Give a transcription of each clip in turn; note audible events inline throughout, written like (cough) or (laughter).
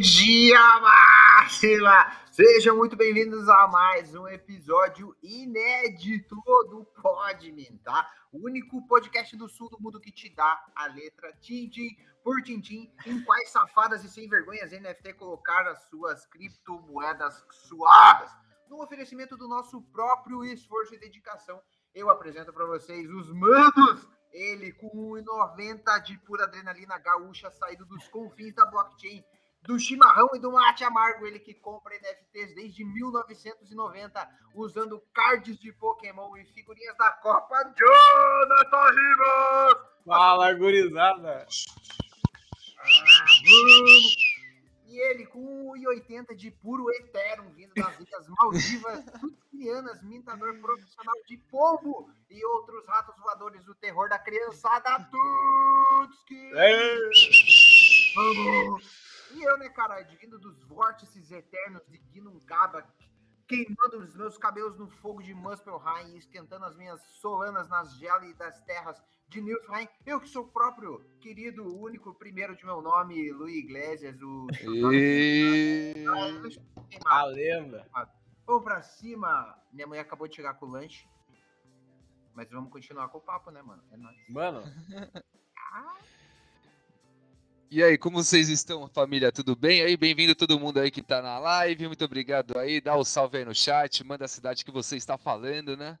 Energia máxima! Sejam muito bem-vindos a mais um episódio inédito do Podmin, tá? O único podcast do sul do mundo que te dá a letra tintim por tintim em quais safadas e sem vergonhas NFT colocaram as suas criptomoedas suadas. No oferecimento do nosso próprio esforço e dedicação, eu apresento para vocês os mandos ele com 1,90 de pura adrenalina gaúcha saído dos confins da blockchain, do chimarrão e do mate amargo. Ele que compra NFTs desde 1990, usando cards de Pokémon e figurinhas da Copa. Jonathan Ribas! Fala, gurizada! E ele com 1,80 de puro Ethereum, vindo das Ilhas Maldivas, (laughs) Tutsquianas, mintador profissional de pombo e outros ratos voadores, o terror da criançada Tutski. E eu, né, cara, vindo dos vórtices eternos de Ginungaba, queimando os meus cabelos no fogo de Muspelheim e esquentando as minhas solanas nas gélidas terras de Nilfheim. Eu que sou o próprio querido, único, primeiro de meu nome, Luiz Iglesias, o... E... A lenda. Vamos pra cima. Minha mãe acabou de chegar com o lanche. Mas vamos continuar com o papo, né, mano? É nóis. Mano, E aí, como vocês estão, família? Tudo bem? Aí, bem-vindo todo mundo aí que tá na live. Muito obrigado aí. Dá o um salve aí no chat, manda a cidade que você está falando, né?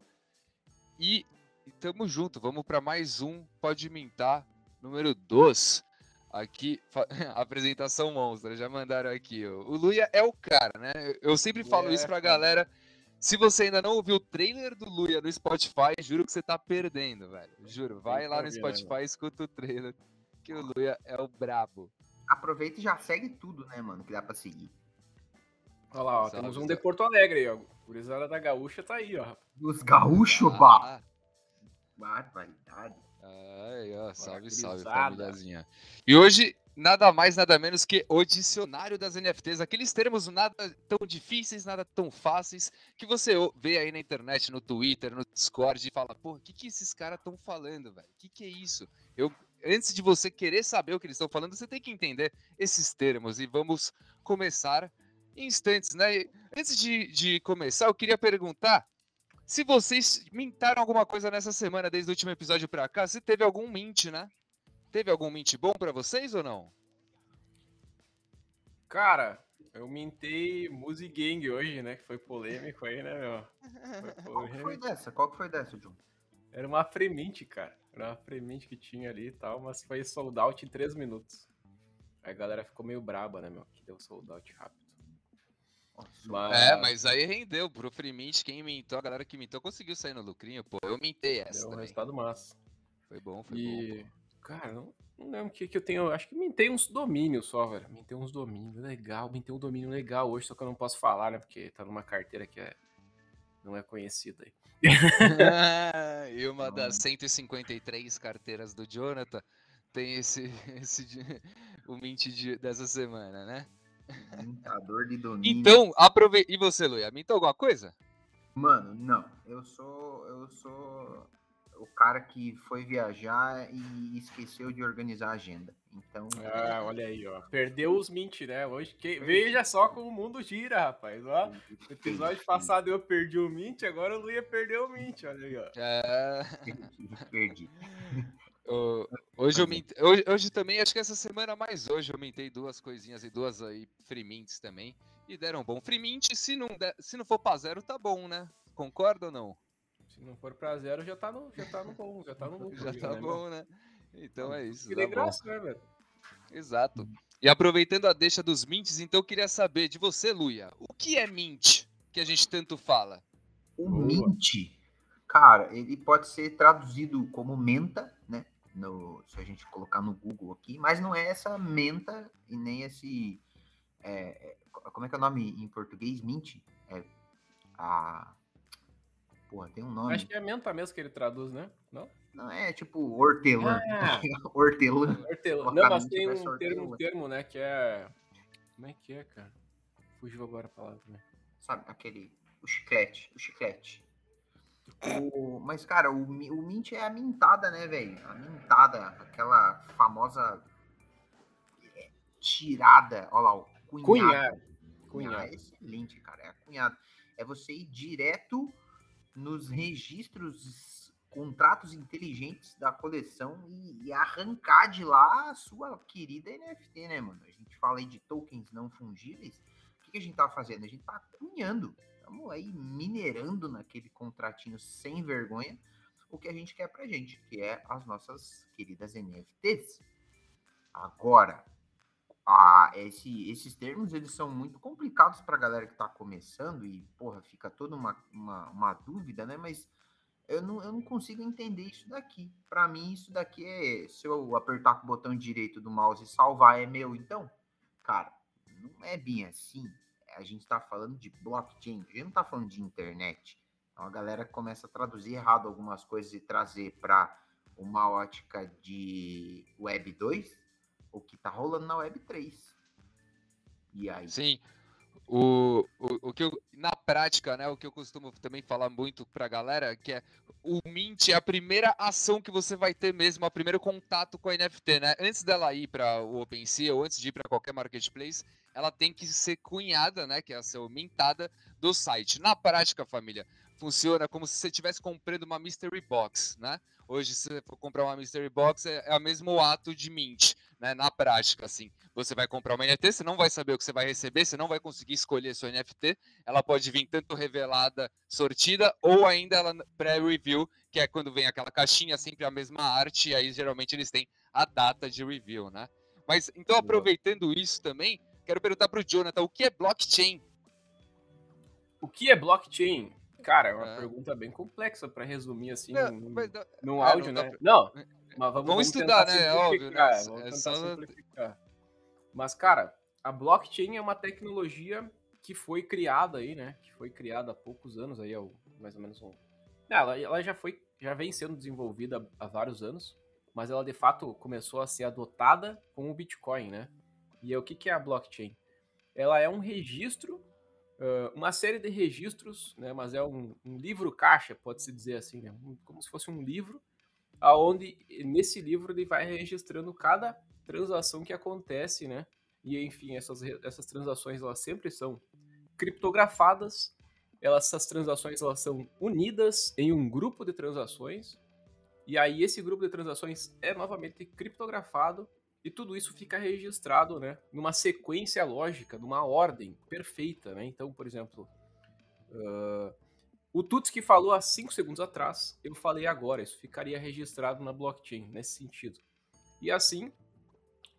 E, e tamo junto. Vamos para mais um Pode Mintar, número 2. Aqui, (laughs) apresentação monstra, já mandaram aqui. Ó. O Luia é o cara, né? Eu sempre falo É, isso pra galera. Se você ainda não ouviu o trailer do Luia no Spotify, juro que você tá perdendo, velho. Juro, vai lá no ouvir, né, Spotify e escuta o trailer, o Luia é o brabo. Aproveita e já segue tudo, né, mano? Que dá pra seguir. olha lá, ó, Salve, temos um de Porto Alegre aí, ó. Gurizada da Gaúcha tá aí, ó. Os gaúchos, pá! Ah, Barbaridade. Ai, ó, salve, salve, famíliazinha. E hoje, nada mais, nada menos que o dicionário das NFTs, aqueles termos nada tão difíceis, nada tão fáceis, que você vê aí na internet, no Twitter, no Discord, e fala, pô, o que, que esses caras estão falando, velho? O que, que é isso? Eu, antes de você querer saber o que eles estão falando, você tem que entender esses termos, e vamos começar em instantes, né? E antes de, de começar, eu queria perguntar se vocês mintaram alguma coisa nessa semana, desde o último episódio pra cá, se teve algum mint, né? Teve algum mint bom pra vocês ou não? Cara, eu mintei Music Gang hoje, né? Que foi polêmico aí, né, meu? (laughs) Foi Qual que foi polêmico. dessa? Qual que foi dessa, John? Era uma Fremint, cara. Era uma que tinha ali e tal, mas foi sold out em 3 minutos. Aí a galera ficou meio braba, né, meu? Que deu sold out rápido. Mas... É, mas aí rendeu pro free mint, quem mintou, a galera que mintou conseguiu sair no lucrinho, pô. Eu mintei essa Deu um também. resultado massa. Foi bom, foi bom. E, cara, não, não lembro o que, que eu tenho. Acho que mintei uns domínios só, velho. Mintei uns domínios. Legal, mintei um domínio legal hoje, só que eu não posso falar, né? Porque tá numa carteira que é, não é conhecida aí. (laughs) e uma das 153 carteiras do Jonathan tem esse, (laughs) esse o mint de- dessa semana, né? Mintador de domínio. Então, aproveita. E você, Luia, mintou alguma coisa? Mano, não. Eu sou. Eu sou o cara que foi viajar e esqueceu de organizar a agenda. Então. Ah, olha aí, ó. Perdeu os mint, né? Hoje, que... veja só como o mundo gira, rapaz. Ó, no episódio passado eu perdi o mint, agora o Luia perdeu o mint, olha aí, ó. (laughs) É... Perdi. Hoje eu mintei, hoje, hoje também, acho que essa semana mais hoje eu mintei duas coisinhas e duas aí free mints também. E deram bom. Free mint, se não, der, se não for pra zero, tá bom, né? Concorda ou não? Se não for pra zero, já tá no, já tá no bom, já tá no lucro. Já tá né, bom, né? Então é isso. Que Tá bom. graça, né, velho? Exato. E aproveitando a deixa dos mints, então eu queria saber de você, Luia, o que é mint que a gente tanto fala? O Boa. mint, cara, ele pode ser traduzido como menta, né? No, se a gente colocar no Google aqui, mas não é essa menta e nem esse. é, é, como é que é o nome em português? Mint? É a. Porra, tem um nome. Acho que é menta mesmo que ele traduz, né? Não? Não é tipo hortelã. Ah. (laughs) hortelã. Hortelã. Não, mas tem um termo, um termo, né, que é... Como é que é, cara? Fugiu agora a palavra, né? Sabe, aquele. O chiclete. O chiclete. O- mas, cara, o, o mint é a mintada, né, velho? A mintada, aquela famosa é, tirada. Olha lá, ó, cunhado. Cunhar. Cunhar Cunhar. é excelente, cara. É cunhado. É você ir direto nos registros, contratos inteligentes da coleção e, e arrancar de lá a sua querida NFT, né, mano? A gente fala aí de tokens não fungíveis. O que, que a gente tá fazendo? A gente tá cunhando. Estamos aí minerando naquele contratinho sem vergonha o que a gente quer pra gente, que é as nossas queridas NFTs. Agora, a, esse, esses termos eles são muito complicados para a galera que está começando e, porra, fica toda uma, uma, uma, dúvida, né? Mas eu não, eu não consigo entender isso daqui. Para mim, isso daqui é. Se eu apertar com o botão direito do mouse e salvar, é meu, então? Cara, não é bem assim. A gente está falando de blockchain, a gente não está falando de internet. Então a galera começa a traduzir errado algumas coisas e trazer para uma ótica de Web 2 o que tá rolando na Web 3. E aí? Sim. O, o, o que eu, na prática, né, o que eu costumo também falar muito pra galera, que é o Mint é a primeira ação que você vai ter mesmo, o primeiro contato com a NFT, né? Antes dela ir para o OpenSea ou antes de ir para qualquer marketplace, ela tem que ser cunhada, né, que é a ser mintada do site. Na prática, família, funciona como se você estivesse comprando uma mystery box, né? Hoje, se você for comprar uma mystery box, é, é o mesmo ato de mint, né? Na prática, assim. Você vai comprar uma NFT, você não vai saber o que você vai receber, você não vai conseguir escolher sua NFT. Ela pode vir tanto revelada, sortida, ou ainda ela pré-review, que é quando vem aquela caixinha, sempre a mesma arte, e aí geralmente eles têm a data de review, né? Mas, então, aproveitando isso também, quero perguntar para o Jonathan, o que é blockchain? O que é blockchain? Cara, é uma é. pergunta bem complexa para resumir assim não, num, mas, num é, áudio, não né? Pra... Não, mas vamos, vamos, estudar, né? É óbvio, né? Vamos é só... simplificar. Mas, cara, a blockchain é uma tecnologia que foi criada aí, né? Que foi criada há poucos anos aí, mais ou menos um... Ela, ela já foi, já vem sendo desenvolvida há vários anos, mas ela de fato começou a ser adotada com o Bitcoin, né? E é o que, que é a blockchain? Ela é um registro uma série de registros, né, mas é um, um livro-caixa, pode-se dizer assim, né, como se fosse um livro, aonde nesse livro ele vai registrando cada transação que acontece, né, e enfim, essas, essas transações elas sempre são criptografadas, elas, essas transações elas são unidas em um grupo de transações, e aí esse grupo de transações é novamente criptografado e tudo isso fica registrado, né, numa sequência lógica, numa ordem perfeita, né? Então, por exemplo, uh, o Tuts que falou há 5 segundos atrás, eu falei agora, isso ficaria registrado na blockchain, nesse sentido. E assim,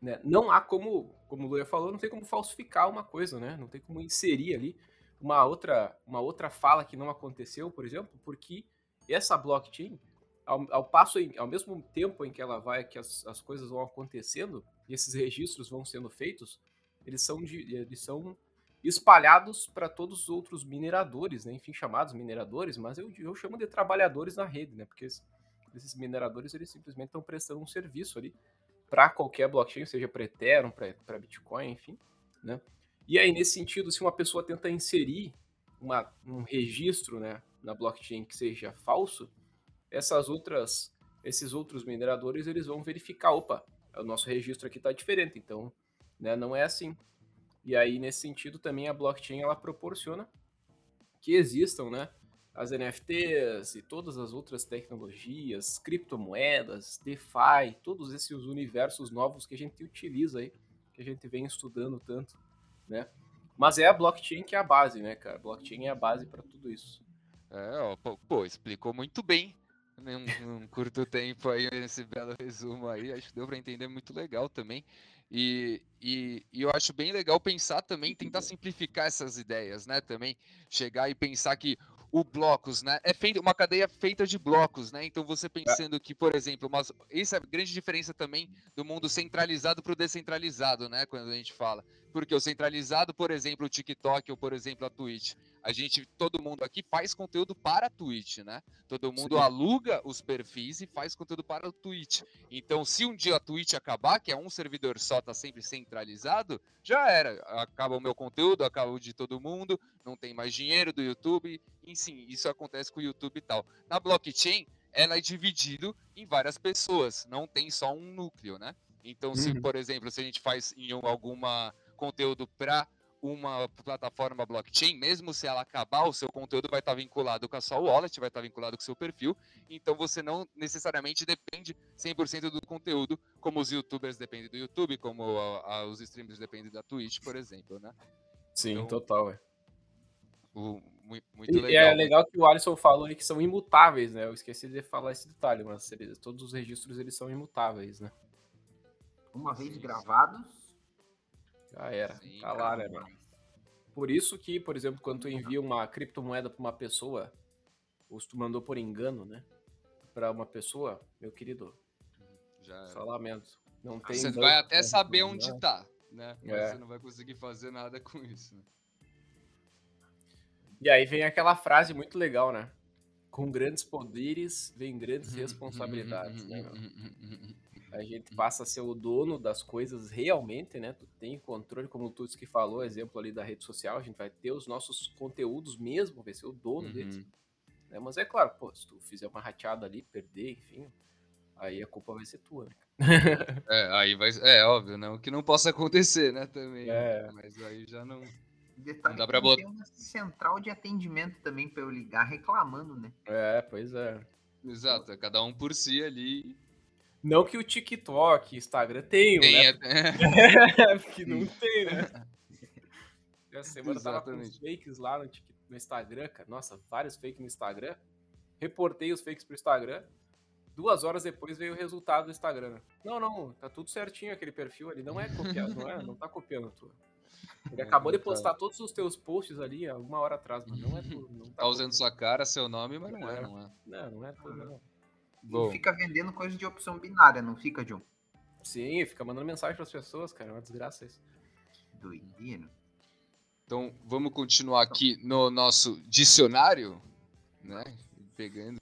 né, não há como, como o Luia falou, não tem como falsificar uma coisa, né? Não tem como inserir ali uma outra, uma outra fala que não aconteceu, por exemplo, porque essa blockchain ao, ao passo, em, ao mesmo tempo em que ela vai, que as, as coisas vão acontecendo e esses registros vão sendo feitos, eles são, de, eles são espalhados para todos os outros mineradores, né? enfim, chamados mineradores, mas eu, eu chamo de trabalhadores na rede, né? Porque esses mineradores eles simplesmente estão prestando um serviço ali para qualquer blockchain, seja para Ethereum, para Bitcoin, enfim, né? E aí, nesse sentido, se uma pessoa tenta inserir uma, um registro né, na blockchain que seja falso, essas outras, esses outros mineradores eles vão verificar, opa, o nosso registro aqui está diferente, então né, não é assim. E aí, nesse sentido, também a blockchain ela proporciona que existam né, as NFTs e todas as outras tecnologias, criptomoedas, DeFi, todos esses universos novos que a gente utiliza aí, que a gente vem estudando tanto, né? Mas é a blockchain que é a base, né, cara? blockchain é a base para tudo isso. É, ó, pô, explicou muito bem num, num curto tempo aí, esse belo resumo aí, acho que deu para entender muito legal também. E, e, e, eu acho bem legal pensar também, tentar simplificar essas ideias, né? Também chegar e pensar que o blocos, né? É feito uma cadeia feita de blocos, né? Então você pensando que, por exemplo, uma, essa é a grande diferença também do mundo centralizado para o descentralizado, né? Quando a gente fala. Porque o centralizado, por exemplo, o TikTok ou, por exemplo, a Twitch, a gente, todo mundo aqui faz conteúdo para a Twitch, né? Todo mundo Sim. aluga os perfis e faz conteúdo para o Twitch. Então, se um dia a Twitch acabar, que é um servidor só, tá sempre centralizado, já era. Acaba o meu conteúdo, acaba o de todo mundo, não tem mais dinheiro do YouTube. Enfim, isso acontece com o YouTube e tal. Na blockchain, ela é dividido em várias pessoas, não tem só um núcleo, né? Então, se, uhum. por exemplo, se a gente faz em alguma conteúdo para uma plataforma blockchain, mesmo se ela acabar, o seu conteúdo vai estar vinculado com a sua wallet, vai estar vinculado com o seu perfil, então você não necessariamente depende 100% do conteúdo, como os youtubers dependem do YouTube, como a, a, os streamers dependem da Twitch, por exemplo, né? Sim, então, total, é. O, muito, muito e, legal. E é legal que o Alisson falou que são imutáveis, né? Eu esqueci de falar esse detalhe, mas todos os registros eles são imutáveis, né? Uma vez gravados, já era. Sim, tá lá, né, mano? Por isso que, por exemplo, quando tu envia uma criptomoeda para uma pessoa, ou se tu mandou por engano, né? Para uma pessoa, meu querido. Já era. Só lamento. Não tem você vai até saber onde tá, né? Mas é. você não vai conseguir fazer nada com isso. Né? E aí vem aquela frase muito legal, né? Com grandes poderes vem grandes responsabilidades, né? A gente passa a ser o dono das coisas realmente, né? Tu tem controle, como o Tuts que falou, exemplo ali da rede social, a gente vai ter os nossos conteúdos mesmo, vai ser o dono uhum. deles. Né? Mas é claro, pô, se tu fizer uma rateada ali, perder, enfim, aí a culpa vai ser tua, né? (laughs) é, aí vai. É óbvio, né? O que não possa acontecer, né? Também. É. Mas aí já não. Detalhe não dá pra botar. Tem uma central de atendimento também pra eu ligar reclamando, né? É, pois é. Exato, é cada um por si ali. Não que o TikTok, Instagram tenham, (laughs) tem, né? É... Porque não tem, né? A semana Exatamente. tava com uns fakes lá no, no Instagram, cara. Nossa, vários fakes no Instagram. Reportei os fakes pro Instagram. Duas horas depois veio o resultado do Instagram. Não, não, tá tudo certinho aquele perfil ali. Não é copiado, não é? Não tá copiando tu. Ele acabou de postar todos os teus posts ali há uma hora atrás, mas não é tu. Não tá, tá usando sua cara, seu nome, mas não é, não é. Não, não é tu, não. E fica vendendo coisa de opção binária, não fica, John? Sim, fica mandando mensagem para as pessoas, cara. É uma desgraça isso. Doidinho. Então, vamos continuar aqui no nosso dicionário, né? Pegando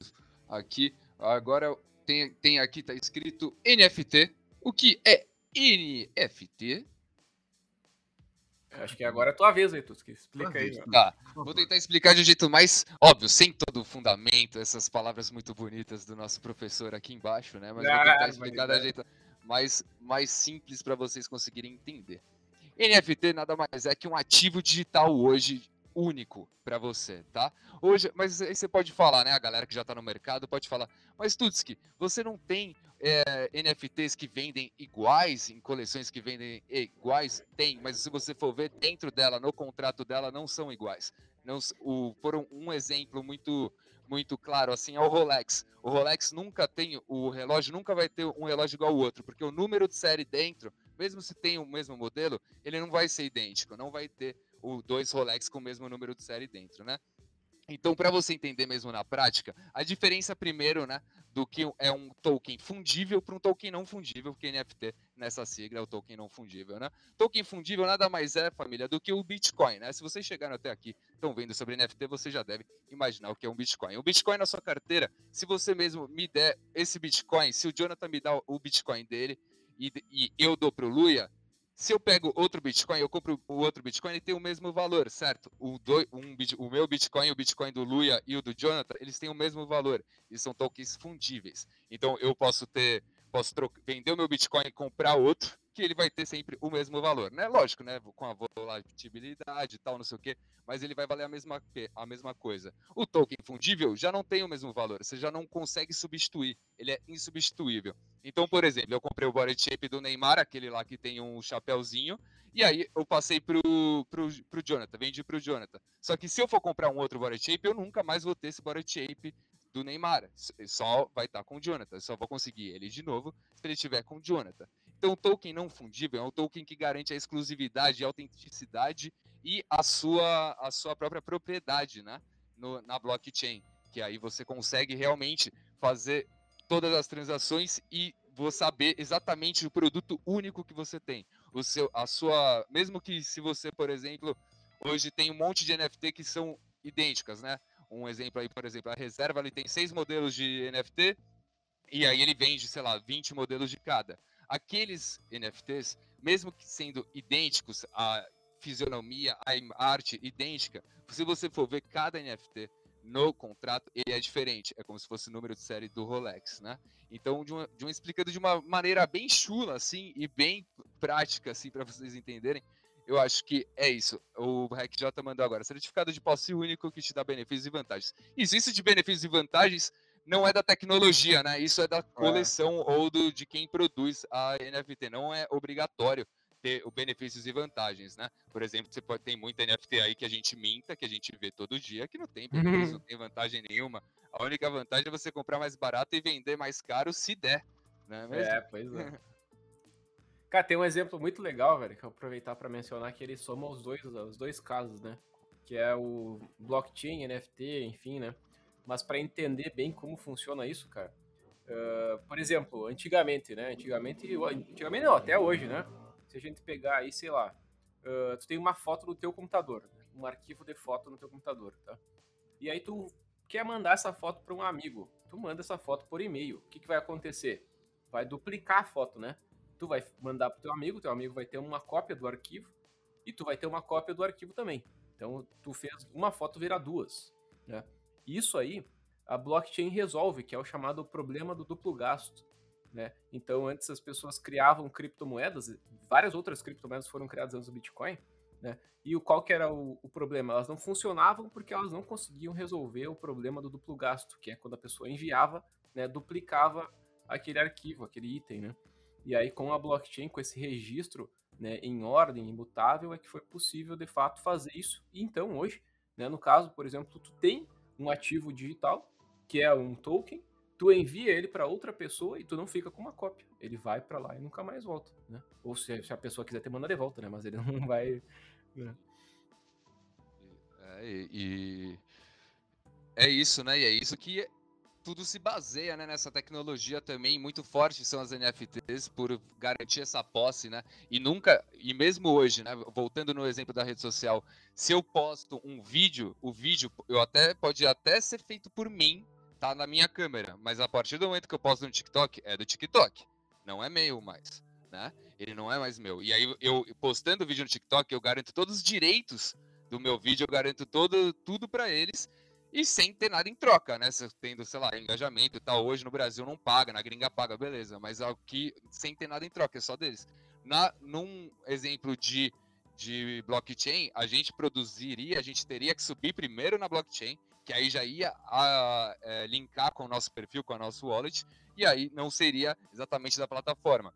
aqui. Agora tem, tem aqui, tá escrito NFT. O que é NFT? Acho que agora é a tua vez, que explica aí. Tá, vou tentar explicar de um jeito mais óbvio, sem todo o fundamento, essas palavras muito bonitas do nosso professor aqui embaixo, né? Mas ah, vou tentar explicar de um jeito mais, mais simples para vocês conseguirem entender. NFT nada mais é que um ativo digital hoje único para você, tá? Hoje, mas aí você pode falar, né? A galera que já está no mercado pode falar, mas Tutski, você não tem é, NFTs que vendem iguais, em coleções que vendem iguais? Tem, mas se você for ver dentro dela, no contrato dela, não são iguais. Não, o, por um, um exemplo muito muito claro assim é o Rolex. O Rolex nunca tem, o relógio nunca vai ter um relógio igual ao outro, porque o número de série dentro, mesmo se tem o mesmo modelo, ele não vai ser idêntico, não vai ter o dois Rolex com o mesmo número de série dentro, né? Então, para você entender mesmo na prática, a diferença primeiro, né, do que é um token fundível para um token não fundível, porque NFT nessa sigla é o token não fundível, né? Token fundível nada mais é, família, do que o Bitcoin, né? Se vocês chegaram até aqui, estão vendo sobre NFT, você já deve imaginar o que é um Bitcoin. O Bitcoin na sua carteira, se você mesmo me der esse Bitcoin, se o Jonathan me dá o Bitcoin dele e, e eu dou para o Luia, se eu pego outro Bitcoin, eu compro o outro Bitcoin, ele tem o mesmo valor, certo? O, do, um, o meu Bitcoin, o Bitcoin do Luia e o do Jonathan, eles têm o mesmo valor. Eles são tokens fundíveis. Então eu posso ter, posso vender o meu Bitcoin e comprar outro, que ele vai ter sempre o mesmo valor, né? Lógico, né? Com a volatilidade e tal, não sei o quê, mas ele vai valer a mesma, a mesma coisa. O token fundível já não tem o mesmo valor, você já não consegue substituir, ele é insubstituível. Então, por exemplo, eu comprei o body shape do Neymar, aquele lá que tem um chapéuzinho, e aí eu passei pro, pro, pro Jonathan, vendi pro Jonathan. Só que se eu for comprar um outro body shape, eu nunca mais vou ter esse body shape do Neymar. Só vai estar com o Jonathan. Só vou conseguir ele de novo se ele estiver com o Jonathan. Então, o token não fundível é um token que garante a exclusividade, a autenticidade e a sua, a sua própria propriedade né? No, na blockchain. Que aí você consegue realmente fazer todas as transações e vou saber exatamente o produto único que você tem. O seu, a sua, mesmo que se você, por exemplo, hoje tem um monte de NFT que são idênticas, né? Um exemplo aí, por exemplo, a reserva ele tem seis modelos de NFT e aí ele vende, sei lá, 20 modelos de cada aqueles NFTs, mesmo que sendo idênticos, a fisionomia, a arte idêntica, se você for ver cada NFT no contrato ele é diferente, é como se fosse o número de série do Rolex, né? Então, de uma, de uma explicando de uma maneira bem chula, assim, e bem prática, assim, para vocês entenderem, eu acho que é isso. O RecJ mandou agora, certificado de posse único que te dá benefícios e vantagens. Isso, isso de benefícios e vantagens não é da tecnologia, né? Isso é da é. coleção é. ou do, de quem produz a NFT, não é obrigatório ter os benefícios e vantagens, né? Por exemplo, você pode ter muita NFT aí que a gente minta, que a gente vê todo dia, que não tem benefício, (laughs) não tem vantagem nenhuma. A única vantagem é você comprar mais barato e vender mais caro se der, né? Mesmo? É, pois é. (laughs) Cara, tem um exemplo muito legal, velho, que eu aproveitar para mencionar que ele soma os dois, os dois casos, né? Que é o blockchain, NFT, enfim, né? Mas para entender bem como funciona isso, cara, uh, por exemplo, antigamente, né? Antigamente, antigamente não, até hoje, né? se a gente pegar aí, sei lá, uh, tu tem uma foto no teu computador, né? um arquivo de foto no teu computador, tá? E aí tu quer mandar essa foto para um amigo, tu manda essa foto por e-mail. O que, que vai acontecer? Vai duplicar a foto, né? Tu vai mandar pro teu amigo, teu amigo vai ter uma cópia do arquivo e tu vai ter uma cópia do arquivo também. Então tu fez uma foto virar duas, né? Isso aí a blockchain resolve, que é o chamado problema do duplo gasto. Né? Então, antes as pessoas criavam criptomoedas, várias outras criptomoedas foram criadas antes do Bitcoin, né? E o, qual que era o, o, problema? Elas não funcionavam porque elas não conseguiam resolver o problema do duplo gasto, que é quando a pessoa enviava, né, duplicava aquele arquivo, aquele item, né? E aí com a blockchain, com esse registro né, em ordem, imutável, é que foi possível de fato fazer isso. E então hoje, né, no caso, por exemplo, tu tem um ativo digital, que é um token, tu envia ele para outra pessoa e tu não fica com uma cópia. Ele vai para lá e nunca mais volta, né? Ou se, se, a pessoa quiser te manda de volta, né? Mas ele (laughs) não vai. Né? É, e, é isso, né? E é isso que tudo se baseia né, nessa tecnologia também muito forte são as NFTs por garantir essa posse, né? E nunca, e mesmo hoje, né? Voltando no exemplo da rede social, se eu posto um vídeo, o vídeo eu até pode até ser feito por mim, tá na minha câmera, mas a partir do momento que eu posto no TikTok, é do TikTok, não é meu mais, né? Ele não é mais meu. E aí eu postando o vídeo no TikTok, eu garanto todos os direitos do meu vídeo, eu garanto todo tudo para eles e sem ter nada em troca, né? Se tendo, sei lá, engajamento e tal, hoje no Brasil não paga, na gringa paga, beleza, mas aqui sem ter nada em troca, é só deles. Na num exemplo de de blockchain, a gente produziria, a gente teria que subir primeiro na blockchain, que aí já ia a, é, linkar com o nosso perfil, com a nossa wallet, e aí não seria exatamente da plataforma.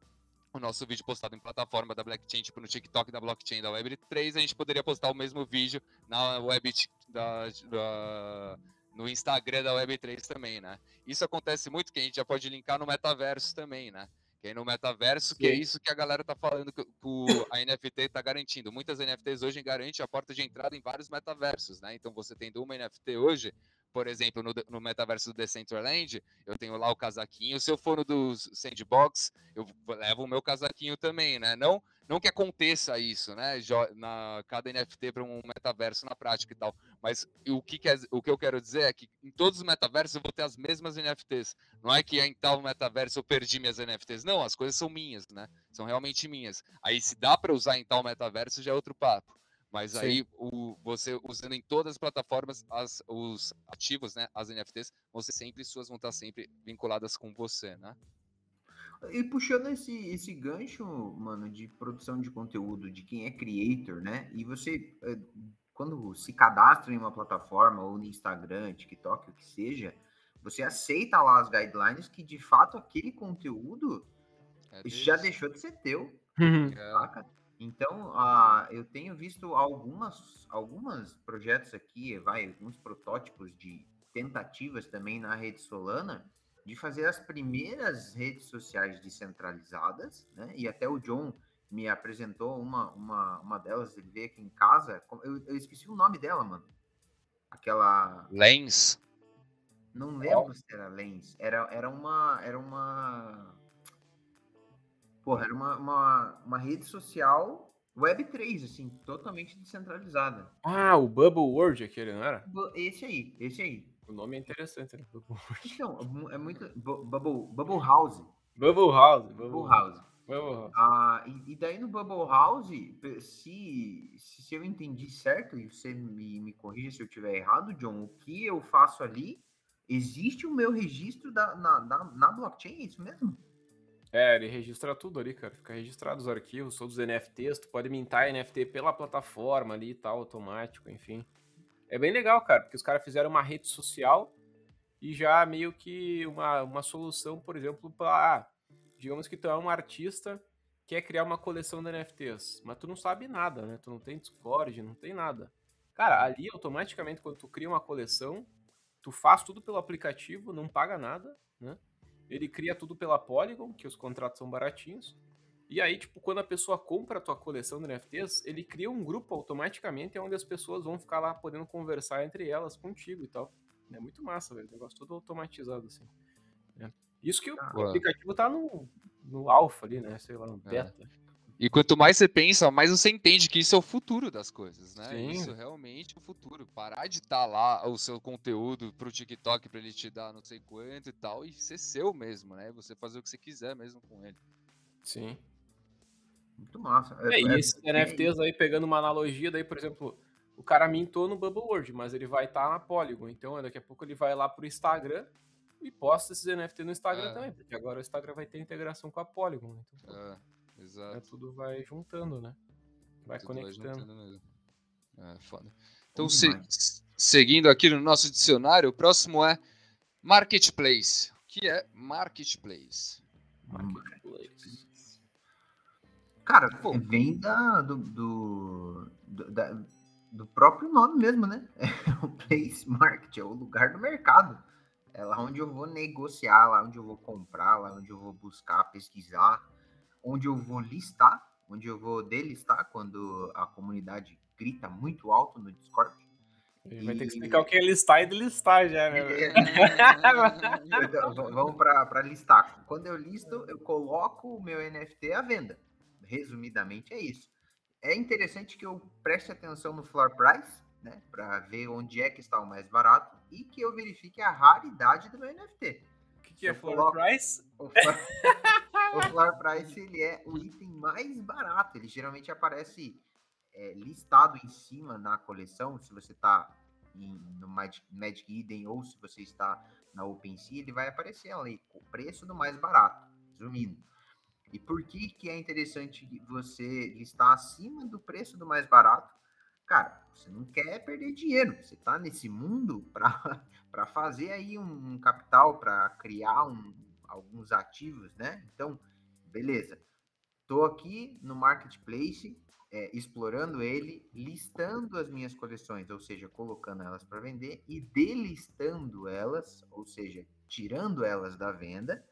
O nosso vídeo postado em plataforma da blockchain, tipo no TikTok da blockchain da Web3, a gente poderia postar o mesmo vídeo na web da, da no Instagram da Web3 também, né? Isso acontece muito que a gente já pode linkar no metaverso também, né? Que aí no metaverso, Sim. que é isso que a galera tá falando que, que a NFT tá garantindo. Muitas NFTs hoje garantem a porta de entrada em vários metaversos, né? Então você tendo uma NFT hoje, por exemplo, no, no metaverso do Decentraland, eu tenho lá o casaquinho. Se eu for no do Sandbox, eu levo o meu casaquinho também, né? Não não que aconteça isso, né? Na cada NFT para um metaverso na prática e tal. Mas o que, quer, o que eu quero dizer é que em todos os metaversos eu vou ter as mesmas NFTs. Não é que em tal metaverso eu perdi minhas NFTs. Não, as coisas são minhas, né? São realmente minhas. Aí se dá para usar em tal metaverso já é outro papo. Mas Sim. aí o, você usando em todas as plataformas as, os ativos, né? As NFTs, você sempre suas vão estar sempre vinculadas com você, né? E puxando esse, esse gancho, mano, de produção de conteúdo, de quem é creator, né? E você, eh, quando se cadastra em uma plataforma, ou no Instagram, TikTok, o que seja, você aceita lá as guidelines que, de fato, aquele conteúdo é já deixou de ser teu, uhum. saca? Então, uh, eu tenho visto algumas, algumas projetos aqui, vai, alguns protótipos de tentativas também na rede Solana, de fazer as primeiras redes sociais descentralizadas, né? E até o John me apresentou uma, uma, uma delas, ele veio aqui em casa. Eu, eu esqueci o nome dela, mano. Aquela. Lens. Não lembro oh. se era Lens. Era, era uma. Era uma. Porra, era uma, uma, uma rede social Web3, assim, totalmente descentralizada. Ah, o Bubble World aquele, não era? Esse aí, esse aí. O nome é interessante, né? Então, é muito. Bubble, Bubble House. Bubble House. Bubble, House. Ah, e, e, daí no Bubble House, se, se eu entendi certo, e você me, me corrija se eu estiver errado, John, o que eu faço ali, existe o meu registro da, na, na, na blockchain, é isso mesmo? É, ele registra tudo ali, cara. Fica registrado os arquivos, todos os NFTs. Tu pode mintar NFT pela plataforma ali e tal, automático, enfim. É bem legal, cara, porque os caras fizeram uma rede social e já meio que uma, uma solução, por exemplo, para. Ah, digamos que tu é um artista quer criar uma coleção de NFTs, mas tu não sabe nada, né? Tu não tem Discord, não tem nada. Cara, ali automaticamente quando tu cria uma coleção, tu faz tudo pelo aplicativo, não paga nada, né? Ele cria tudo pela Polygon, que os contratos são baratinhos. E aí, tipo, quando a pessoa compra a tua coleção de NFTs, ele cria um grupo automaticamente onde as pessoas vão ficar lá podendo conversar entre elas contigo e tal. É muito massa, velho. O negócio todo automatizado, assim. É. Isso que ah, o aplicativo tá no, no alfa ali, né? Sei lá, no é. beta. É. E quanto mais você pensa, mais você entende que isso é o futuro das coisas, né? Sim. Isso realmente é o futuro. Parar de estar tá lá o seu conteúdo pro TikTok para ele te dar não sei quanto e tal, e ser seu mesmo, né? Você fazer o que você quiser mesmo com ele. Sim. Muito massa. É, é e esses NFTs aí, pegando uma analogia, daí, por exemplo, o cara mintou no Bubble World, mas ele vai estar tá na Polygon. Então, daqui a pouco ele vai lá pro Instagram e posta esses NFT no Instagram é. também, porque agora o Instagram vai ter integração com a Polygon. Né? Então, é. Exato. É, tudo vai juntando, né? Vai tudo conectando. Vai mesmo. É, foda. Então, se, seguindo aqui no nosso dicionário, o próximo é Marketplace. O que é Marketplace? Marketplace. Cara, Pô. vem da, do, do, do, da, do próprio nome mesmo, né? (laughs) É o Place Market, é o lugar do mercado. É lá onde eu vou negociar, lá onde eu vou comprar, lá onde eu vou buscar, pesquisar onde eu vou listar, onde eu vou delistar quando a comunidade grita muito alto no Discord. E... Vai ter que explicar o que é listar e delistar já, né? (laughs) então, vamos para listar. Quando eu listo, eu coloco o meu NFT à venda. Resumidamente é isso. É interessante que eu preste atenção no floor price, né, para ver onde é que está o mais barato e que eu verifique a raridade do meu NFT. O que, que é floor coloco... price? O floor... (laughs) o floor price ele é o item mais barato. Ele geralmente aparece é, listado em cima na coleção. Se você está no Magic, Magic Eden ou se você está na OpenSea, ele vai aparecer ali o preço do mais barato, resumindo. E por que, que é interessante você listar acima do preço do mais barato? Cara, você não quer perder dinheiro. Você está nesse mundo para (laughs) fazer aí um capital, para criar um, alguns ativos, né? Então, beleza. Estou aqui no marketplace, é, explorando ele, listando as minhas coleções, ou seja, colocando elas para vender e delistando elas, ou seja, tirando elas da venda.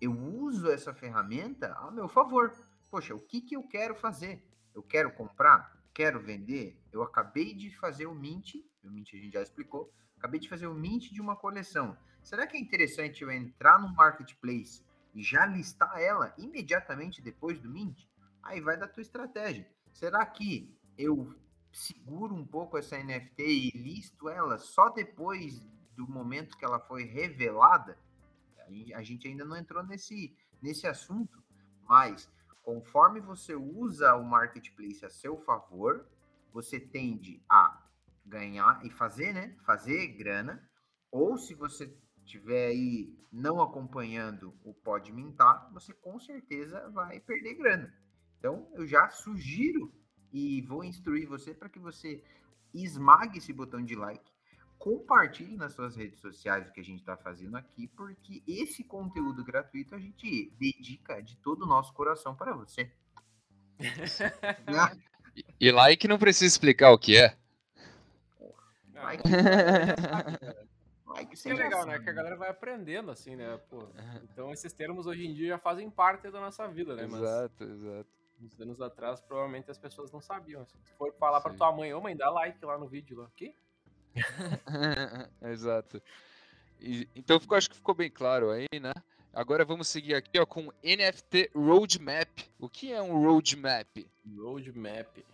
Eu uso essa ferramenta a meu favor. Poxa, o que, que eu quero fazer? Eu quero comprar? Quero vender? Eu acabei de fazer o mint, o mint a gente já explicou, acabei de fazer o mint de uma coleção. Será que é interessante eu entrar no marketplace e já listar ela imediatamente depois do mint? Aí vai da tua estratégia. Será que eu seguro um pouco essa NFT e listo ela só depois do momento que ela foi revelada? A gente ainda não entrou nesse, nesse assunto, mas conforme você usa o marketplace a seu favor, você tende a ganhar e fazer, né? Fazer grana. Ou se você estiver aí não acompanhando o Pode Mintar, você com certeza vai perder grana. Então, eu já sugiro e vou instruir você para que você esmague esse botão de like, compartilhe nas suas redes sociais o que a gente está fazendo aqui, porque esse conteúdo gratuito a gente dedica de todo o nosso coração para você. (laughs) e like não precisa explicar o que é. Like, é (laughs) like que é legal, né? Que a galera vai aprendendo, assim, né? Pô, então esses termos hoje em dia já fazem parte da nossa vida, né? Mas exato, exato. Uns anos atrás, provavelmente as pessoas não sabiam. Se for falar Sim. pra tua mãe, ô mãe, dá like lá no vídeo lá. Aqui? (laughs) exato. E, então ficou, acho que ficou bem claro aí, né? Agora vamos seguir aqui ó, com NFT Roadmap. O que é um Roadmap? Roadmap.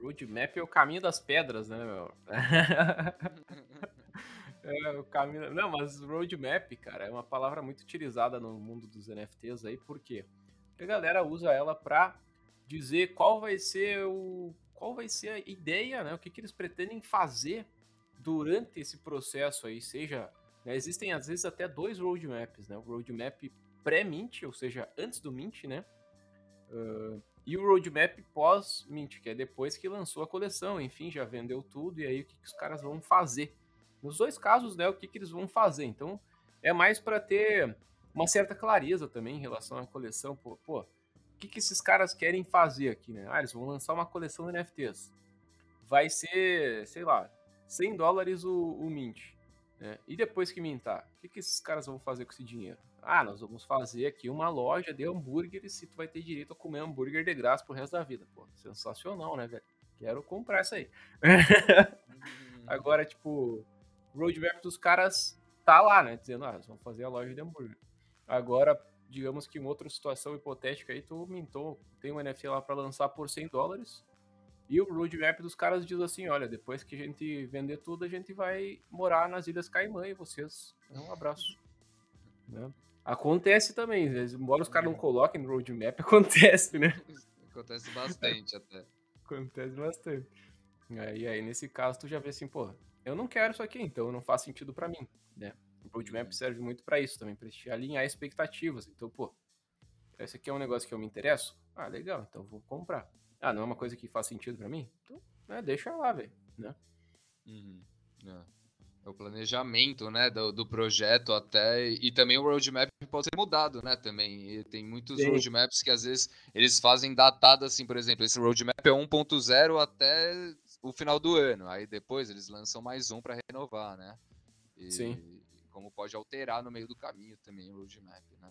Roadmap é o caminho das pedras, né, meu? (laughs) É, o caminho. Não, mas roadmap, cara, é uma palavra muito utilizada no mundo dos NFTs aí, por quê? a galera usa ela para dizer qual vai ser o qual vai ser a ideia, né? O que, que eles pretendem fazer durante esse processo aí, seja né, existem às vezes até dois roadmaps, né? O roadmap pré-mint, ou seja, antes do mint, né? Uh, e o roadmap pós-mint, que é depois que lançou a coleção, enfim, já vendeu tudo, e aí o que, que os caras vão fazer. Nos dois casos, né, o que, que eles vão fazer. Então, é mais para ter uma certa clareza também em relação à coleção. Pô, pô, o que, que esses caras querem fazer aqui, né? Ah, eles vão lançar uma coleção de NFTs. Vai ser, sei lá, 100 dólares o, o mint. Né? E depois que mintar, o que, que esses caras vão fazer com esse dinheiro? Ah, nós vamos fazer aqui uma loja de hambúrgueres e tu vai ter direito a comer hambúrguer de graça pro resto da vida. Pô, sensacional, né, velho? Quero comprar isso aí. (laughs) Agora, tipo, o roadmap dos caras tá lá, né? Dizendo, ah, nós vamos fazer a loja de hambúrguer. Agora, digamos que em outra situação hipotética aí, tu mintou, tem um NFT lá para lançar por 100 dólares, e o roadmap dos caras diz assim: olha, depois que a gente vender tudo, a gente vai morar nas Ilhas Caimã e vocês. Um abraço. Né? Acontece também, embora os caras não coloquem no roadmap, (laughs) acontece, né? Acontece bastante (laughs) até. Acontece bastante. E aí, nesse caso, tu já vê assim, pô, eu não quero isso aqui, então não faz sentido para mim, né? O roadmap serve muito para isso também, pra te alinhar expectativas. Então, pô, esse aqui é um negócio que eu me interesso? Ah, legal, então vou comprar. Ah, não é uma coisa que faz sentido para mim? Então, né, deixa lá, velho, né? Uhum. É. é. o planejamento, né, do, do, projeto até, e também o roadmap pode ser mudado, né, também. E tem muitos Sim. roadmaps que às vezes eles fazem datado assim, por exemplo, esse roadmap é 1.0 até o final do ano, aí depois eles lançam mais um para renovar, né? E, Sim. Como pode alterar no meio do caminho também o roadmap, né?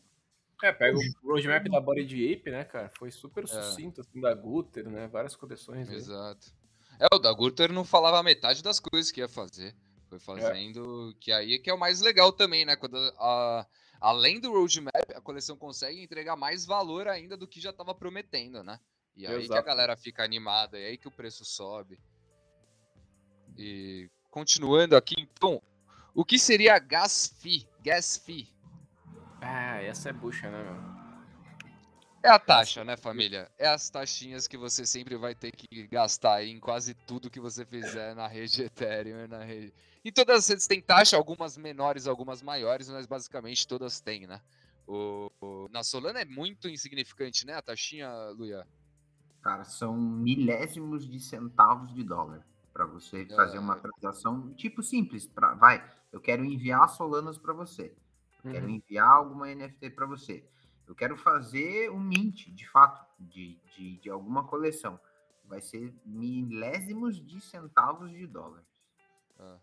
É, pega o roadmap da Body de Ape, né, cara? Foi super é. sucinto, assim, da Guter, né? Várias coleções. Exato. Aí. É, o da Guter não falava metade das coisas que ia fazer. Foi fazendo. É. Que aí é que é o mais legal também, né? Quando a, além do roadmap, a coleção consegue entregar mais valor ainda do que já estava prometendo, né? E aí Exato. que a galera fica animada, e aí que o preço sobe. E continuando aqui, então, o que seria gas fee? Gas fee? Ah, essa é bucha, né, meu? É a taxa, né, família? É as taxinhas que você sempre vai ter que gastar em quase tudo que você fizer na rede Ethereum. Na rede... E todas as redes têm taxa, algumas menores, algumas maiores, mas basicamente todas têm, né? O, o... Na Solana é muito insignificante, né, a taxinha, Luia? Cara, são milésimos de centavos de dólar para você é... fazer uma transação tipo simples. Pra... Vai, eu quero enviar Solanas para você. Uhum. Quero enviar alguma NFT para você. Eu quero fazer um mint, de fato, de, de, de alguma coleção. Vai ser milésimos de centavos de dólar. Ah.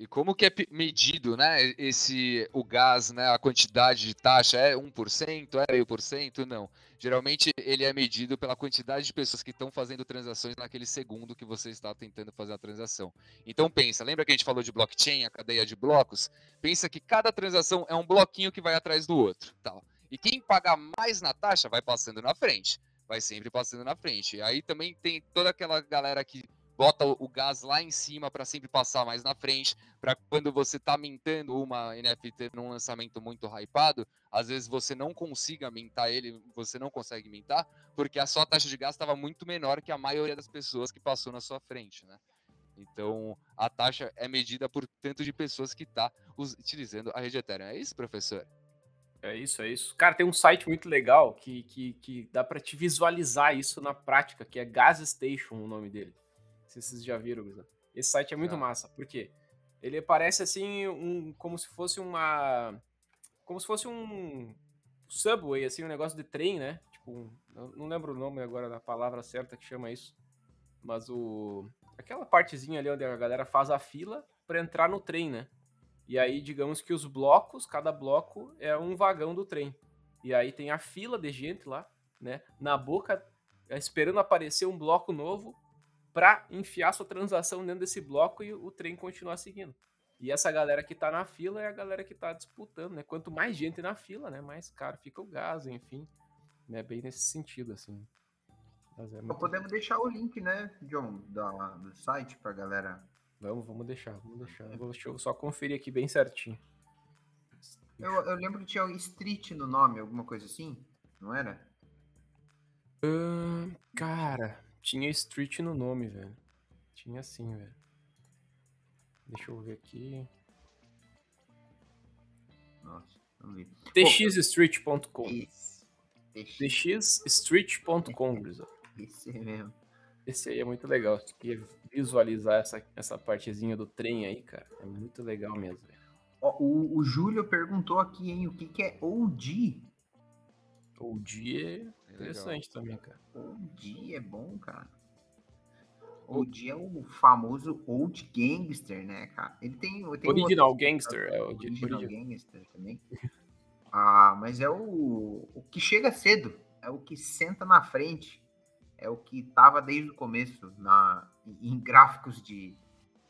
E como que é medido, né, esse, o gás, né, a quantidade de taxa, é 1%, é meio por cento? Não. Geralmente ele é medido pela quantidade de pessoas que estão fazendo transações naquele segundo que você está tentando fazer a transação. Então pensa, lembra que a gente falou de blockchain, a cadeia de blocos? Pensa que cada transação é um bloquinho que vai atrás do outro, tal. E quem paga mais na taxa vai passando na frente, vai sempre passando na frente. Aí também tem toda aquela galera que bota o gás lá em cima para sempre passar mais na frente, para quando você está mintando uma NFT num lançamento muito hypado, às vezes você não consiga mintar ele, você não consegue mintar, porque a sua taxa de gás estava muito menor que a maioria das pessoas que passou na sua frente, né? Então, a taxa é medida por tanto de pessoas que está utilizando a rede Ethereum. É isso, professor? É isso, é isso. Cara, tem um site muito legal que, que, que dá para te visualizar isso na prática, que é Gas Station, o nome dele se vocês já viram, Esse site é muito massa. Por quê? Ele parece assim, um, como se fosse uma. Como se fosse um subway, assim, um negócio de trem, né? Tipo, não lembro o nome agora da palavra certa que chama isso. Mas o. Aquela partezinha ali onde a galera faz a fila para entrar no trem, né? E aí, digamos que os blocos, cada bloco é um vagão do trem. E aí tem a fila de gente lá, né? Na boca, esperando aparecer um bloco novo para enfiar sua transação dentro desse bloco e o trem continuar seguindo. E essa galera que está na fila é a galera que está disputando, né? Quanto mais gente na fila, né, mais caro fica o gás, enfim. Né, bem nesse sentido, assim. Mas é muito... Podemos deixar o link, né, John, da, do site pra galera. Vamos, vamos deixar, vamos deixar. Vou, deixa eu só conferir aqui bem certinho. Eu, eu lembro que tinha o Street no nome, alguma coisa assim, não era? Uh, cara, tinha Street no nome, velho. Tinha sim, velho. Deixa eu ver aqui. Nossa, não vi. txstreet.com. Txstreet.com, esse mesmo. Esse aí é muito legal. Se quer visualizar essa, essa partezinha do trem aí, cara, é muito legal mesmo. velho. O, o Júlio perguntou aqui, hein, o que, que é OG? O dia é É legal. interessante também, cara. OG é bom, cara. OG é o famoso Old Gangster, né, cara? Ele tem, tem um Original outro- Gangster, é o de- Original original. Gangster também. (laughs) Ah, mas é o, o que chega cedo, é o que senta na frente, é o que tava desde o começo na, em gráficos de,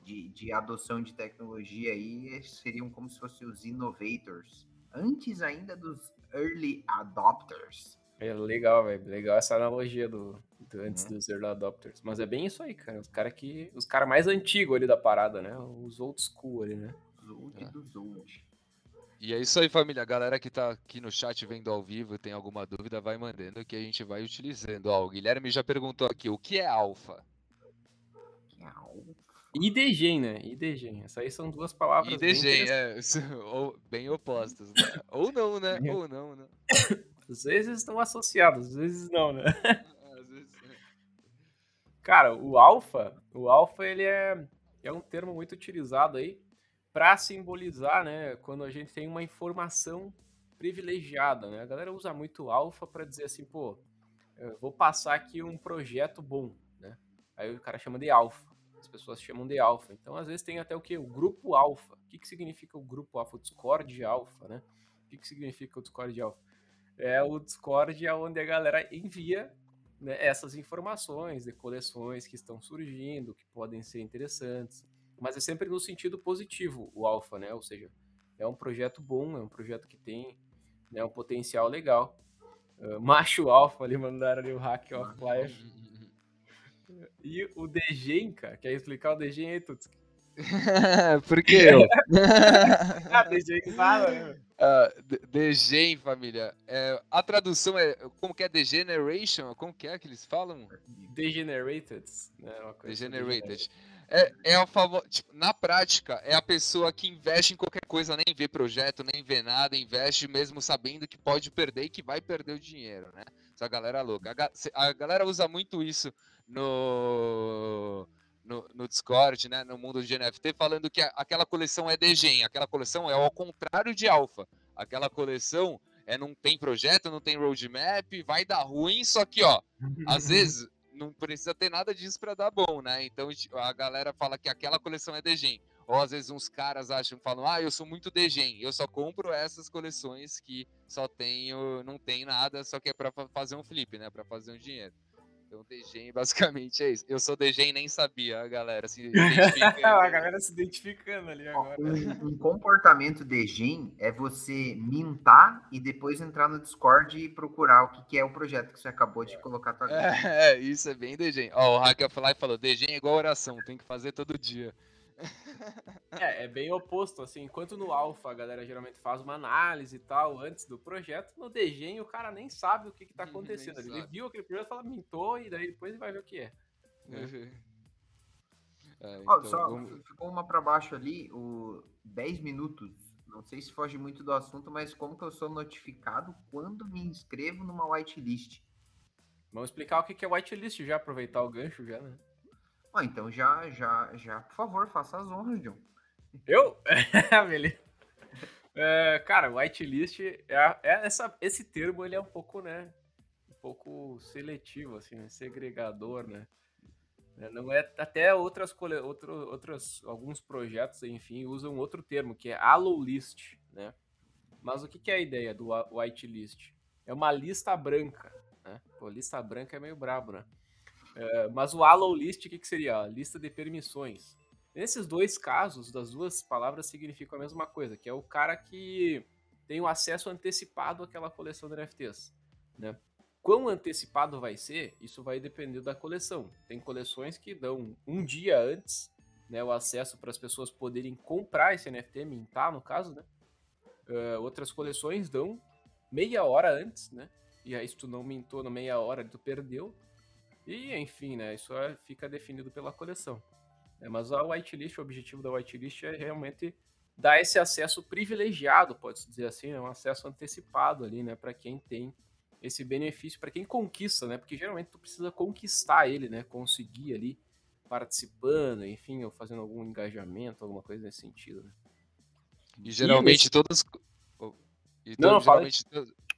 de, de adoção de tecnologia aí, seriam como se fossem os innovators, antes ainda dos early adopters. É legal, velho. Legal essa analogia do, do antes Uhum. dos early adopters. Mas é bem isso aí, cara. Os caras que. Os caras mais antigos ali da parada, né? Os old school ali, né? Os old É. dos old. E é isso aí, família. A galera que tá aqui no chat vendo ao vivo tem alguma dúvida, vai mandando que a gente vai utilizando. Ó, o Guilherme já perguntou aqui, o que é alfa? Que é. IDG, né? IDG. Essas aí são duas palavras. E bem é, (laughs) ou- bem opostas, né? Ou não, né? Ou não, né? (laughs) Às vezes estão associados, às vezes não, né? Às vezes, é. Cara, o alfa, o alfa ele é, é um termo muito utilizado aí para simbolizar, né, quando a gente tem uma informação privilegiada, né? A galera usa muito alfa para dizer assim, pô, eu vou passar aqui um projeto bom, né? Aí o cara chama de alfa. As pessoas chamam de alfa. Então, às vezes tem até o que? O grupo alfa. O que, que significa o grupo alfa? O Discord alfa, né? O que, que significa o Discord alfa? É o Discord é onde a galera envia né, essas informações de coleções que estão surgindo, que podem ser interessantes. Mas é sempre no sentido positivo o alfa, né? Ou seja, é um projeto bom, é um projeto que tem né, um potencial legal. Uh, macho alfa ali mandaram ali o hack of life. E o Degen, cara, quer explicar o Degen aí, Tuts? (laughs) Por (laughs) que eu? Ah, Degen fala, né? Ah, de- Degen, família. É, a tradução é. Como que é? Degeneration? Como que é que eles falam? Degenerated. Né? uma coisa assim, Degenerated. É, é a favor, tipo, na prática, é a pessoa que investe em qualquer coisa, nem vê projeto, nem vê nada, investe mesmo sabendo que pode perder e que vai perder o dinheiro, né? Essa galera louca. A, a galera usa muito isso no, no, no Discord, né? No mundo de NFT, falando que a- aquela coleção é degen, aquela coleção é ao contrário de alfa. Aquela coleção é não tem projeto, não tem roadmap, vai dar ruim, só que, ó, às (laughs) vezes não precisa ter nada disso pra dar bom, né? Então a galera fala que aquela coleção é degen. Ou às vezes uns caras acham, falam, ah, eu sou muito degen, eu só compro essas coleções que só tenho, não tem nada, só que é pra fa- fazer um flip, né? Pra fazer um dinheiro. Então degen basicamente é isso. Eu sou degen e nem sabia, a galera se (laughs) identifica. aí, a galera se identificando ali agora. Um, um comportamento de gen é você mintar e depois entrar no Discord e procurar o que, que é o projeto que você acabou de colocar tua. (laughs) É, é, isso é bem degen. Ó, o Hacker Fly falou, degen é igual oração, tem que fazer todo dia. É, é bem oposto, assim, enquanto no alfa a galera geralmente faz uma análise e tal antes do projeto, no Degen o cara nem sabe o que, que tá (laughs) acontecendo. Ele sabe. viu aquele projeto e fala, mintou, e daí depois ele vai ver o que é. né? É, Ó, então, só vamos- ficou uma para baixo ali, o 10 minutos. Não sei se foge muito do assunto, mas como que eu sou notificado quando me inscrevo numa whitelist? Vamos explicar o que que é whitelist já, aproveitar o gancho já, né? Ó, então já, já, já, por favor, faça as honras, John. Eu? (laughs) Beleza. É, cara, whitelist é, é essa, esse termo ele é um pouco, né? Um pouco seletivo, assim, né, segregador, né? É, Não é até outras outro, outros alguns projetos, enfim, usam outro termo que é allow list, né? Mas o que, que é a ideia do whitelist? É uma lista branca, né? Pô, lista branca é meio brabo, né? É, mas o allow list, o que, que seria? Lista de permissões. Nesses dois casos, das duas palavras significam a mesma coisa, que é o cara que tem o acesso antecipado àquela coleção de NFTs, né? Quão antecipado vai ser, isso vai depender da coleção. Tem coleções que dão um dia antes, né, o acesso para as pessoas poderem comprar esse NFT, mintar no caso, né? Uh, outras coleções dão meia hora antes, né? e aí se tu não mintou na meia hora, tu perdeu. E enfim, né? Isso é, fica definido pela coleção. É, mas a whitelist, o objetivo da whitelist é realmente dar esse acesso privilegiado, pode-se dizer assim, né? um acesso antecipado ali, né, para quem tem esse benefício, para quem conquista, né? Porque geralmente tu precisa conquistar ele, né? Conseguir ali participando, enfim, ou fazendo algum engajamento, alguma coisa nesse sentido, né? E geralmente e todas e Não, geralmente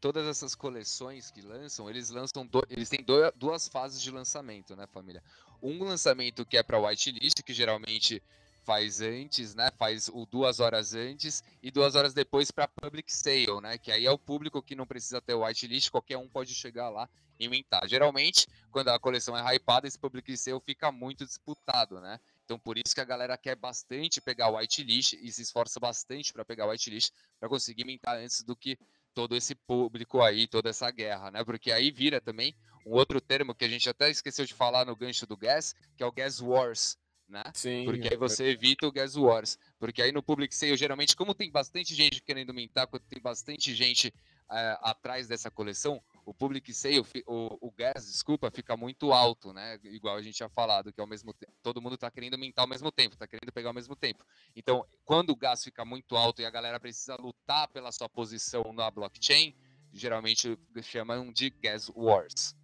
todas essas coleções que lançam, eles lançam do, eles têm do, duas fases de lançamento, né, família? Um lançamento que é para whitelist, que geralmente faz antes, né? Faz o duas horas antes e duas horas depois para public sale, né? Que aí é o público que não precisa ter whitelist, qualquer um pode chegar lá e mintar. Geralmente, quando a coleção é hypada, esse public sale fica muito disputado, né? Então por isso que a galera quer bastante pegar whitelist e se esforça bastante para pegar whitelist para conseguir mintar antes do que todo esse público aí, toda essa guerra, né? Porque aí vira também um outro termo que a gente até esqueceu de falar no gancho do Gas, que é o Gas Wars, né? Sim, Porque aí você evita o Gas Wars. Porque aí no Public Sale, geralmente, como tem bastante gente querendo mintar, quando tem bastante gente é, atrás dessa coleção, o Public Sale, o, o gas, desculpa, fica muito alto, né? Igual a gente tinha falado, que ao mesmo tempo, todo mundo tá querendo mintar ao mesmo tempo, tá querendo pegar ao mesmo tempo. Então, quando o gas fica muito alto e a galera precisa lutar pela sua posição na blockchain, geralmente chamam de Gas Wars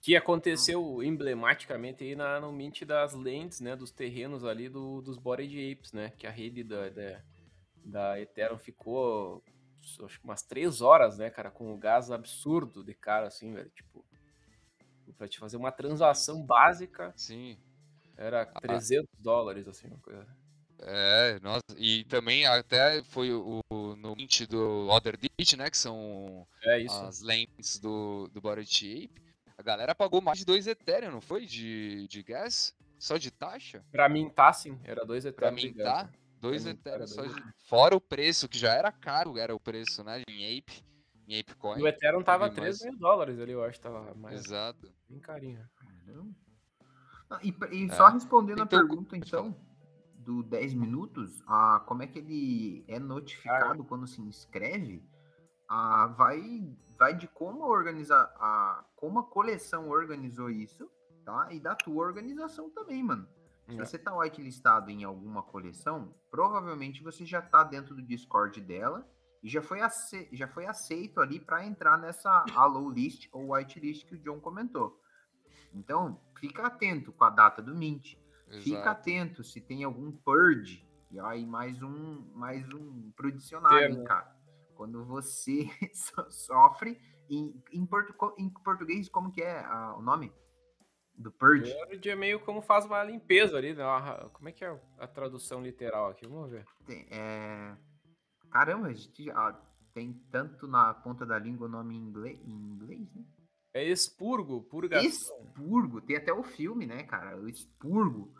que aconteceu emblematicamente aí na, no mint das lentes, né, dos terrenos ali do, dos Bored Apes, né, que a rede da, da, da Ethereum ficou, acho que umas três horas, né, cara, com o gás absurdo de cara, assim, velho, tipo, pra te fazer uma transação básica, sim, era 300 ah. dólares, assim, uma coisa. É, nossa, e também até foi o, no mint do Other Ditch, né, que são é as lentes do, do Ape, a galera pagou mais de 2 Ethereum, não foi? De, de gas? Só de taxa? Pra mim tá, sim. Era 2 Ethereum. Pra mim tá. 2 Ethereum só de... Fora o preço, que já era caro, era o preço, né? Em Ape. Em Ape Coin. O Ethereum tava 3 mil dólares ali, eu acho. Tava mais... Exato. Bem carinho. Ah, e, e é. só respondendo então, a pergunta, então, do 10 minutos, ah, como é que ele é notificado ah, quando se inscreve? Ah, vai vai de como organizar a como a coleção organizou isso, tá? E da tua organização também, mano. Se é. você tá whitelistado em alguma coleção, provavelmente você já tá dentro do Discord dela e já foi, ace já foi aceito ali para entrar nessa allow list ou whitelist que o John comentou. Então, fica atento com a data do mint. Exato. Fica atento se tem algum purge. E aí mais um mais um pro dicionário, cara. Quando você (laughs) sofre em, em, portu, em, português, como que é a, o nome? Do Purge? Purge é meio como faz uma limpeza ali, né? Como é que é a tradução literal aqui? Vamos ver. Tem, é... Caramba, a gente já tem tanto na ponta da língua o nome em inglês, em inglês né? É expurgo, purgação. Expurgo, tem até o filme, né, cara? O expurgo.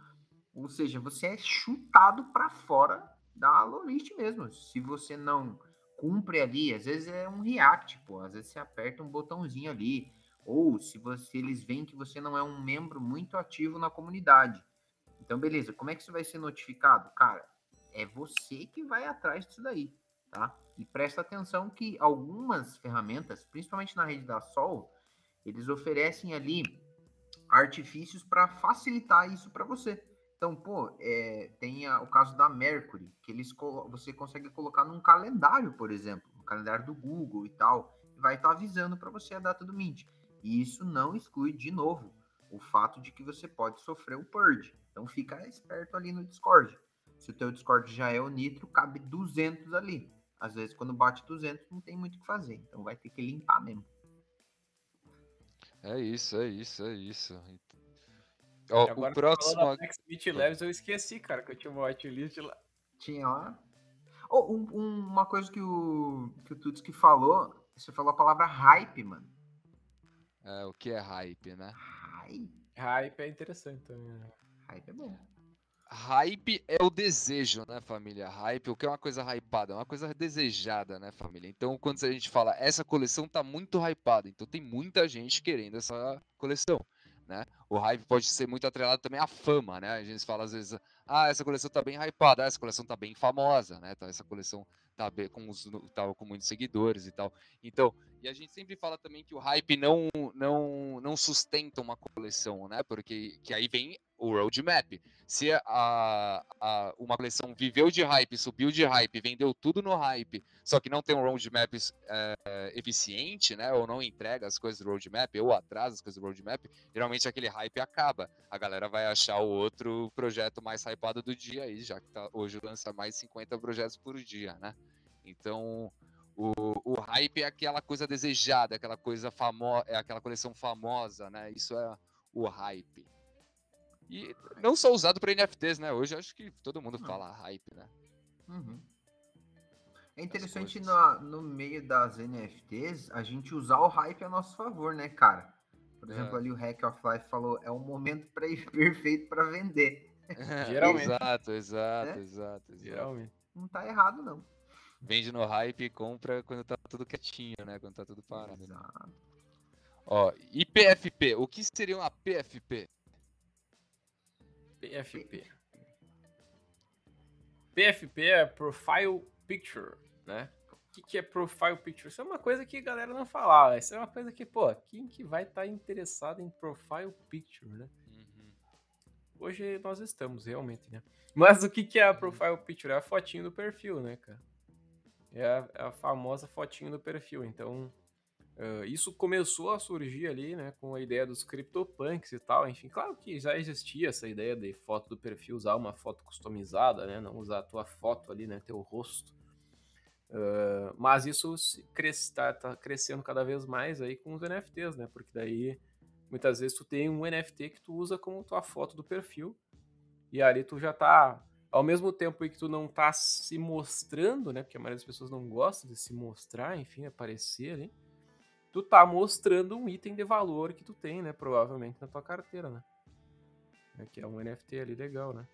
Ou seja, você é chutado para fora da lolist mesmo. Se você não cumpre ali, às vezes é um react, pô, às vezes você aperta um botãozinho ali, ou se você eles veem que você não é um membro muito ativo na comunidade. Então, beleza, como é que isso vai ser notificado? Cara, é você que vai atrás disso daí, tá? E presta atenção que algumas ferramentas, principalmente na rede da Sol, eles oferecem ali artifícios para facilitar isso para você. Então, pô, é, tem a, o caso da Mercury, que eles você consegue colocar num calendário, por exemplo, no calendário do Google e tal, e vai estar tá avisando para você a data do Mint. E isso não exclui, de novo, o fato de que você pode sofrer o purge. Então, fica esperto ali no Discord. Se o teu Discord já é o Nitro, cabe 200 ali. Às vezes, quando bate 200, não tem muito o que fazer. Então, vai ter que limpar mesmo. É isso, é isso, é isso. Ó, o próximo. Next Beat Leves eu esqueci, cara, que eu tinha uma whitelist lá. Tinha lá. Oh, um, um, uma coisa que o, que o Tutski falou, você falou a palavra hype, mano. É, o que é hype, né? Hype. Hype é interessante também. Né? Hype é bom. Hype é o desejo, né, família? Hype, o que é uma coisa hypada? É uma coisa desejada, né, família? Então, quando a gente fala, essa coleção tá muito hypada, então tem muita gente querendo essa coleção né? O hype pode ser muito atrelado também à fama, né? A gente fala às vezes, ah, essa coleção tá bem hypada, ah, essa coleção tá bem famosa, né? Então, essa coleção tá bem, com, os, tá com muitos seguidores e tal. Então, e a gente sempre fala também que o hype não, não, não sustenta uma coleção, né? Porque que aí vem o roadmap. Se a, a, uma coleção viveu de hype, subiu de hype, vendeu tudo no hype, só que não tem um roadmap é, eficiente, né? Ou não entrega as coisas do roadmap, ou atrasa as coisas do roadmap, geralmente aquele hype acaba. A galera vai achar o outro projeto mais hypado do dia aí, já que tá, hoje lança mais 50 projetos por dia, né? Então, o, o hype é aquela coisa desejada, aquela coisa famosa, é aquela coleção famosa, né? Isso é o hype. E não só usado para NFTs, né? Hoje acho que todo mundo fala hype, né? Uhum. É interessante no, no meio das NFTs a gente usar o hype a nosso favor, né, cara? Por exemplo, é. ali o Hack of Life falou, é um momento pra, (laughs) perfeito para vender. Geralmente. (laughs) exato, exato, é? exato, exato. Geralmente. Não tá errado, não. Vende no hype e compra quando tá tudo quietinho, né? Quando tá tudo parado. Né? Ó, e PFP? O que seria uma PFP? PFP. PFP é Profile Picture, né? O que, é Profile Picture? Isso é uma coisa que a galera não fala. Isso é uma coisa que, pô, quem que vai estar tá interessado em Profile Picture, né? Uhum. Hoje nós estamos, realmente, né? Mas o que, que é a uhum. Profile Picture? É a fotinho do perfil, né, cara? É a, é a famosa fotinho do perfil. Então, uh, isso começou a surgir ali, né, com a ideia dos CryptoPunks e tal. Enfim, claro que já existia essa ideia de foto do perfil, usar uma foto customizada, né, não usar a tua foto ali, né, teu rosto. Uh, mas isso está tá crescendo cada vez mais aí com os NFTs, né? Porque daí muitas vezes tu tem um NFT que tu usa como tua foto do perfil e ali tu já tá ao mesmo tempo que tu não tá se mostrando, né? Porque a maioria das pessoas não gosta de se mostrar, enfim, aparecer ali. Tu tá mostrando um item de valor que tu tem, né? Provavelmente na tua carteira, né? É que é um NFT ali legal, né?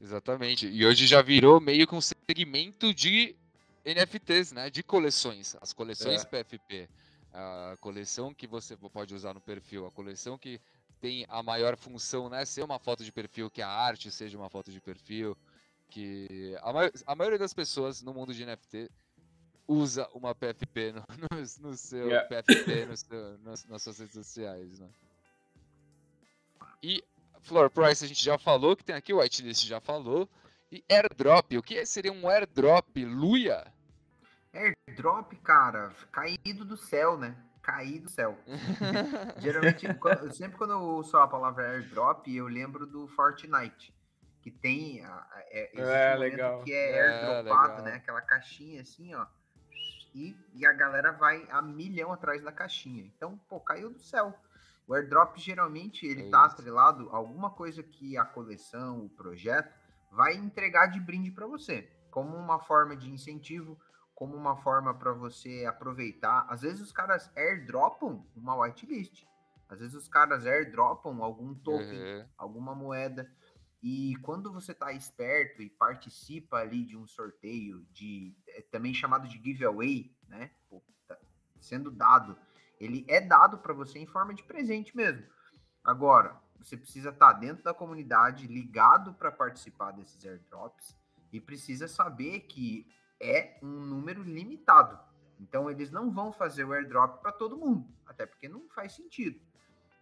Exatamente. E hoje já virou meio que um segmento de NFTs, né? De coleções. As coleções é. PFP. A coleção que você pode usar no perfil, a coleção que tem a maior função, né? Ser uma foto de perfil, que a arte seja uma foto de perfil. Que a, ma a maioria das pessoas no mundo de NFT usa uma PFP no, (laughs) no, no seu yeah. PFP no seu, nas, nas suas redes sociais, né? E Floor Price a gente já falou, que tem aqui, o Whitelist já falou. E airdrop, o que seria um airdrop, Luia? Airdrop, cara, caído do céu, né? Cair do céu. (laughs) Geralmente, quando, sempre quando eu ouço a palavra airdrop, eu lembro do Fortnite. Que tem. É, é um legal. Que é, é airdropado, né? Aquela caixinha assim, ó. E, e a galera vai a milhão atrás da caixinha. Então, pô, caiu do céu. O airdrop geralmente ele é tá atrelado a alguma coisa que a coleção, o projeto, vai entregar de brinde para você, como uma forma de incentivo, como uma forma para você aproveitar. Às vezes os caras airdropam uma whitelist. Às vezes os caras airdropam algum token, uhum. alguma moeda. E quando você está esperto e participa ali de um sorteio, de é também chamado de giveaway, né? Pô, tá sendo dado, ele é dado para você em forma de presente mesmo. Agora, você precisa estar tá dentro da comunidade, ligado para participar desses airdrops e precisa saber que é um número limitado. Então eles não vão fazer o airdrop para todo mundo, até porque não faz sentido.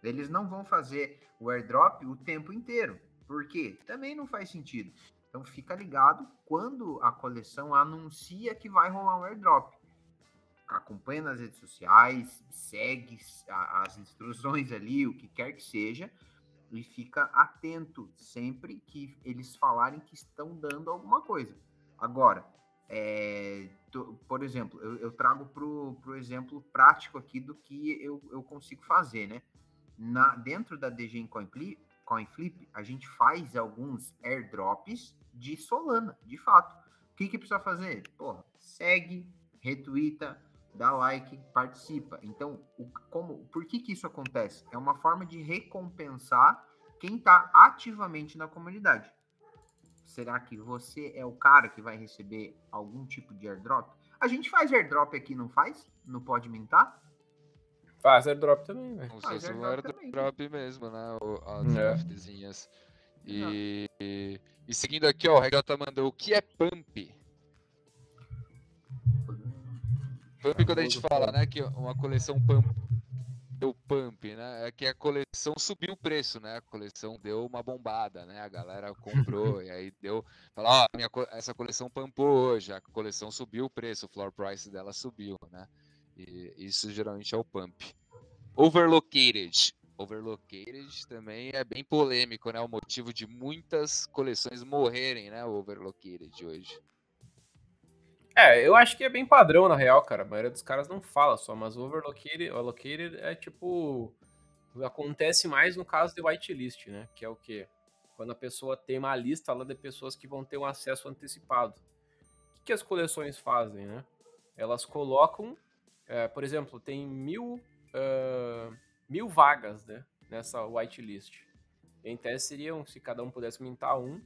Eles não vão fazer o airdrop o tempo inteiro, porque também não faz sentido. Então fica ligado quando a coleção anuncia que vai rolar um airdrop. Acompanha nas redes sociais, segue as instruções ali, o que quer que seja, e fica atento sempre que eles falarem que estão dando alguma coisa. Agora, é, to, por exemplo, eu, eu trago para o exemplo prático aqui do que eu, eu consigo fazer, né? Na, dentro da DG CoinFlip, CoinFlip, a gente faz alguns airdrops de Solana, de fato. O que, que precisa fazer? Porra, segue, retweeta, dá like, participa. Então, o, como, por que, que isso acontece? É uma forma de recompensar quem está ativamente na comunidade. Será que você é o cara que vai receber algum tipo de airdrop? A gente faz airdrop aqui, não faz? Não pode mintar? Faz airdrop também, velho. Como se fosse um airdrop também, mesmo, né? As é. NFTzinhas. E, e seguindo aqui, ó, o Regata mandou o que é pump? Pump, quando a gente fala, né, que uma coleção pump deu pump, né? É que a coleção subiu o preço, né? A coleção deu uma bombada, né? A galera comprou (laughs) e aí deu, falar, ó, minha, essa coleção pumpou hoje, a coleção subiu o preço, o floor price dela subiu, né? E isso geralmente é o pump. Overlocated. Overlocated também é bem polêmico, né? O motivo de muitas coleções morrerem, né? O Overlocated hoje. É, eu acho que é bem padrão, na real, cara. A maioria dos caras não fala só, mas o overlocated, é tipo. Acontece mais no caso de whitelist, né? Que é o quê? Quando a pessoa tem uma lista lá de pessoas que vão ter um acesso antecipado. O que, que as coleções fazem, né? Elas colocam, é, por exemplo, tem mil, uh, mil vagas né, nessa whitelist. Em tese seriam, se cada um pudesse mintar um,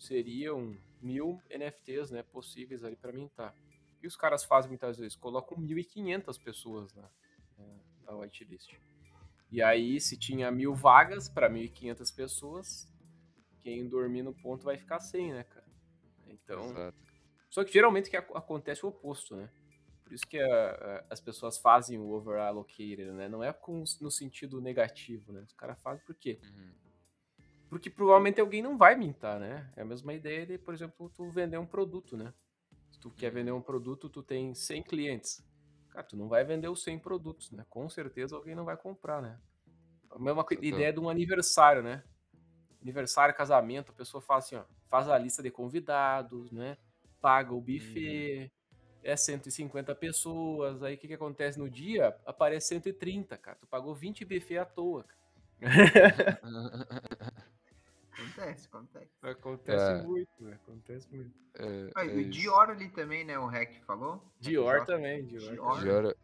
seriam mil NFTs, né, possíveis ali para mintar. E os caras fazem muitas vezes, colocam 1.500 pessoas na, na whitelist. E aí, se tinha mil vagas para 1.500 pessoas, quem dormir no ponto vai ficar sem, né, cara? Então. Exato. Só que geralmente que acontece o oposto, né? Por isso que a, a, as pessoas fazem o overallocated, né? Não é com, no sentido negativo, né? Os caras fazem por quê? Uhum. Porque provavelmente alguém não vai mintar, né? É a mesma ideia de, por exemplo, tu vender um produto, né? Se tu quer vender um produto, tu tem 100 clientes. Cara, tu não vai vender os 100 produtos, né? Com certeza alguém não vai comprar, né? A mesma ideia de um aniversário, né? Aniversário, casamento, a pessoa faz assim, ó, faz a lista de convidados, né? Paga o buffet, uhum. é 150 pessoas, aí o que, que acontece no dia? Aparece 130, cara. Tu pagou 20 buffet à toa, cara. (laughs) Acontece, acontece. Acontece é. muito, né? Acontece muito. É, ah, e o é Dior ali também, né? O Rec falou. Dior, também, Dior. Dior. Dior.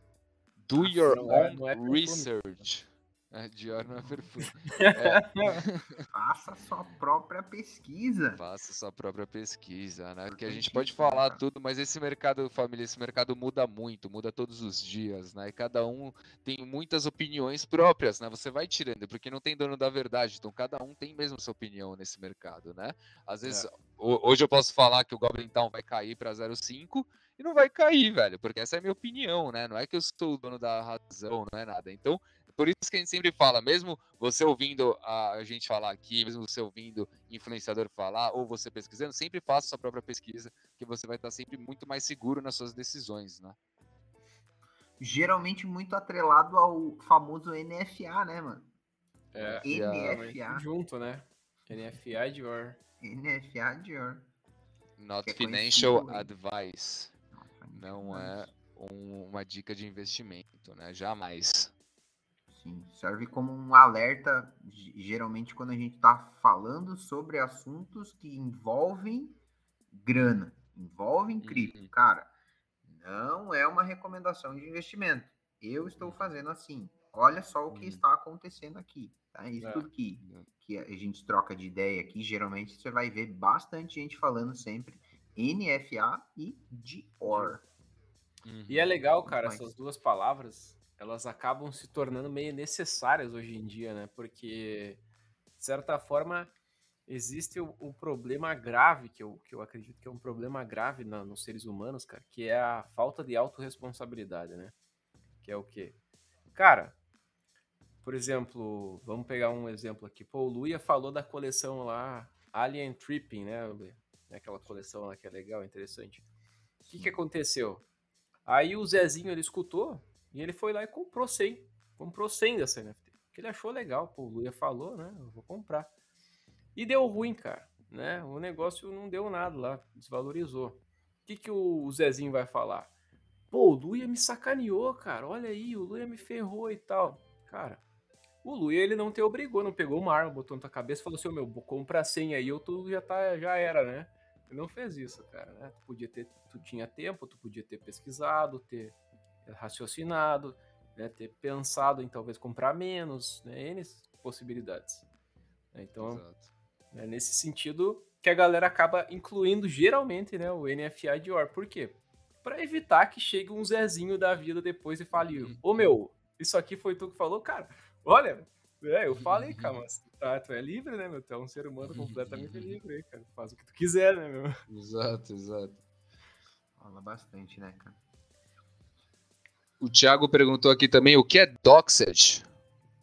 Do your não é, own não é research. É, Dior não é perfume. É. (laughs) Faça sua própria pesquisa. Faça sua própria pesquisa, né? Que a gente pode falar tudo, mas esse mercado, família, esse mercado muda muito, muda todos os dias, né? E cada um tem muitas opiniões próprias, né? Você vai tirando, porque não tem dono da verdade, então cada um tem mesmo sua opinião nesse mercado, né? Às vezes, é. hoje eu posso falar que o Goblin Town vai cair para 0,5 e não vai cair, velho, porque essa é a minha opinião, né? Não é que eu sou o dono da razão, não é nada. Então, por isso que a gente sempre fala, mesmo você ouvindo a gente falar aqui, mesmo você ouvindo influenciador falar, ou você pesquisando, sempre faça sua própria pesquisa, que você vai estar sempre muito mais seguro nas suas decisões, né? Geralmente muito atrelado ao famoso NFA, né, mano? É, NFA. Junto, né? NFA Dior. NFA Dior. Not é financial advice. Não é um, uma dica de investimento, né? Jamais. Sim, serve como um alerta, geralmente, quando a gente está falando sobre assuntos que envolvem grana, envolvem cripto. Uhum. Cara, não é uma recomendação de investimento. Eu estou fazendo assim. Olha só o que uhum. está acontecendo aqui. Tá? Isso é. tudo que, que a gente troca de ideia aqui, geralmente você vai ver bastante gente falando sempre NFA e Dior. Uhum. E é legal, cara, essas duas palavras elas acabam se tornando meio necessárias hoje em dia, né? Porque, de certa forma, existe o, o problema grave, que eu, que eu acredito que é um problema grave na, nos seres humanos, cara, que é a falta de autorresponsabilidade, né? Que é o quê? Cara, por exemplo, vamos pegar um exemplo aqui. Pô, o Luia falou da coleção lá, Alien Tripping, né? Aquela coleção lá que é legal, interessante. O que, que aconteceu? Aí o Zezinho, ele escutou, e ele foi lá e comprou 100. Comprou 100 dessa NFT. Que ele achou legal. Pô, o Luia falou, né? Eu vou comprar. E deu ruim, cara. Né? O negócio não deu nada lá. Desvalorizou. O que, que o Zezinho vai falar? Pô, o Luia me sacaneou, cara. Olha aí, o Luia me ferrou e tal. Cara, o Luia ele não te obrigou, não pegou uma arma, botou na tua cabeça e falou assim: meu, compra 100 aí, ou tu já, tá, já era, né? Ele não fez isso, cara. Né? Tu podia ter, tu tinha tempo, tu podia ter pesquisado, ter raciocinado, né, ter pensado em talvez comprar menos, né, N possibilidades. Então, é nesse sentido que a galera acaba incluindo geralmente né, o NFA Dior. Por quê? Para evitar que chegue um Zezinho da vida depois e fale: uhum. Ô meu, isso aqui foi tu que falou, cara. Olha, É, eu falei, cara, mas tá, tu é livre, né, meu? Tu é um ser humano completamente livre cara. Faz o que tu quiser, né, meu? Exato, exato. Fala bastante, né, cara? O Thiago perguntou aqui também o que é Doxed.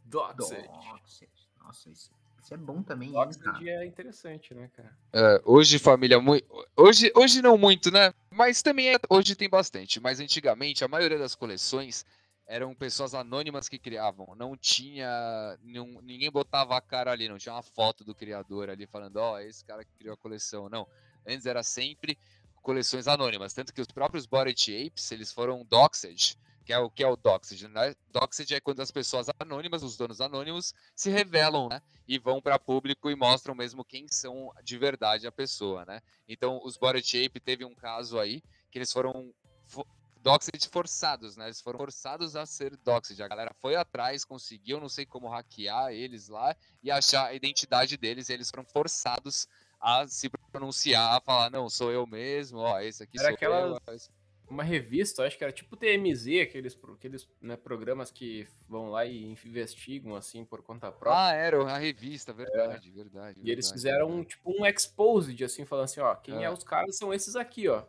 Doxed. Doxed. Nossa, isso, isso é bom também, hein, Doxed cara? é interessante, né, cara? É, hoje, família, mui- hoje, hoje não muito, né? Mas também é- hoje tem bastante. Mas antigamente, a maioria das coleções eram pessoas anônimas que criavam. Não tinha. não- ninguém botava a cara ali, não tinha uma foto do criador ali falando, ó, é esse cara que criou a coleção. Não. Antes era sempre coleções anônimas. Tanto que os próprios Body Apes, eles foram doxed. Que é o que é o doxed, né? Doxed é quando as pessoas anônimas, os donos anônimos, se revelam, né? E vão para público e mostram mesmo quem são de verdade a pessoa, né? Então, os Body Ape teve um caso aí que eles foram fo- doxed forçados, né? Eles foram forçados a ser doxed. A galera foi atrás, conseguiu, não sei como hackear eles lá e achar a identidade deles. E eles foram forçados a se pronunciar, a falar, não, sou eu mesmo, ó, esse aqui Era sou aquelas- eu. ó, esse- Uma revista, acho que era tipo TMZ, aqueles, aqueles né, programas que vão lá e investigam, assim, por conta própria. Ah, era a revista, verdade, verdade. e eles verdade, fizeram um, verdade. tipo um exposed, assim, falando assim, ó, quem é, É. os caras são esses aqui, ó.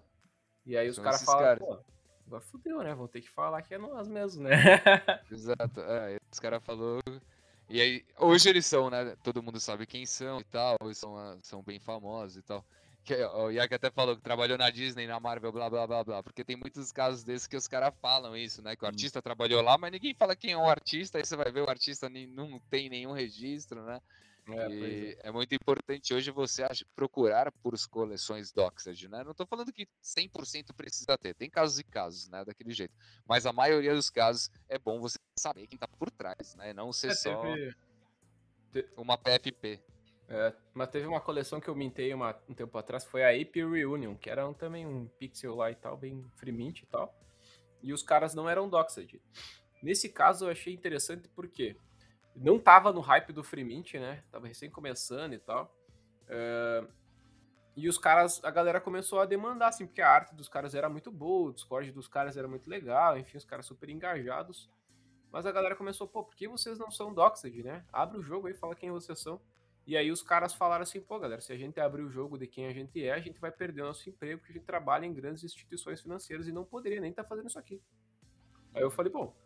E aí os São caras esses falam, caras. pô, agora fudeu, né? Vão ter que falar que é nós mesmo, né? (laughs) Exato. É, os caras falou. E aí, hoje eles são, né? Todo mundo sabe quem são e tal, são, ah, são bem famosos e tal. Que, ó, o Yak até falou que trabalhou na Disney, na Marvel, blá blá blá blá. Porque tem muitos casos desses que os caras falam isso, né? Que o Hum. artista trabalhou lá, mas ninguém fala quem é o artista, aí você vai ver o artista nem, não tem nenhum registro, né? É, é. É muito importante hoje você procurar por coleções Doxed, né? Não tô falando que 100% precisa ter, tem casos e casos, né? Daquele jeito. Mas a maioria dos casos é bom você saber quem tá por trás, né? Não ser É, só teve- uma PFP. É, mas teve uma coleção que eu mintei uma- um tempo atrás, foi a Ape Reunion, que era um- também um pixel lá e tal, bem free mint e tal. E os caras não eram doxed. Nesse caso eu achei interessante porque não tava no hype do free mint, né? Tava recém começando e tal. É, e os caras, a galera começou a demandar, assim, porque a arte dos caras era muito boa, o Discord dos caras era muito legal, enfim, os caras super engajados. Mas a galera começou, pô, por que vocês não são doxed, né? Abre o jogo aí, fala quem vocês são. E aí os caras falaram assim, pô, galera, se a gente abrir o jogo de quem a gente é, a gente vai perder o nosso emprego, porque a gente trabalha em grandes instituições financeiras e não poderia nem estar fazendo isso aqui. Aí eu falei, bom,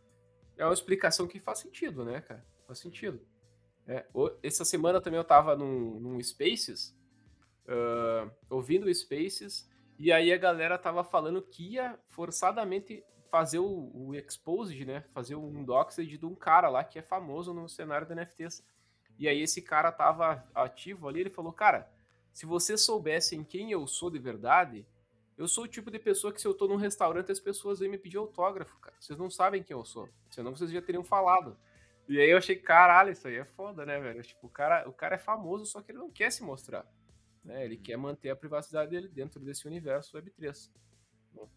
é uma explicação que faz sentido, né, cara? Faz sentido. É, essa semana também eu tava num, num Spaces, ah, ouvindo o Spaces, e aí a galera tava falando que ia forçadamente fazer o, o Exposed, né? Fazer um Doxed de um cara lá que é famoso no cenário da NFTs. E aí esse cara tava ativo ali, ele falou, cara, se vocês soubessem quem eu sou de verdade, eu sou o tipo de pessoa que se eu tô num restaurante as pessoas vêm me pedir autógrafo, cara. Vocês não sabem quem eu sou. Senão vocês já teriam falado. E aí eu achei, caralho, isso aí é foda, né, velho? Tipo, o cara, o cara é famoso, só que ele não quer se mostrar. Né? Ele quer manter a privacidade dele dentro desse universo Web3. né?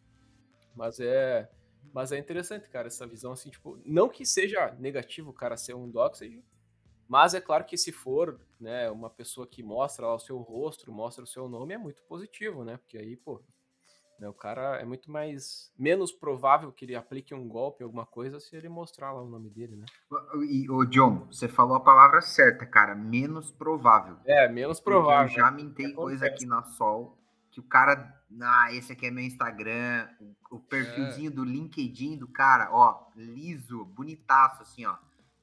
Mas é. Mas é interessante, cara, essa visão assim, tipo, não que seja negativo o cara ser um doxed, mas é claro que se for, né, uma pessoa que mostra lá o seu rosto, mostra o seu nome, é muito positivo, né? Porque aí, pô, né, o cara é muito mais menos provável que ele aplique um golpe, alguma coisa, se ele mostrar lá o nome dele, né? E, ô, John, você falou a palavra certa, cara. Menos provável. É, menos Porque Eu provável. já mintei Acontece. coisa aqui na Sol que o cara. Ah, esse aqui é meu Instagram. O, o perfilzinho do LinkedIn do cara, ó, liso, bonitaço, assim, ó.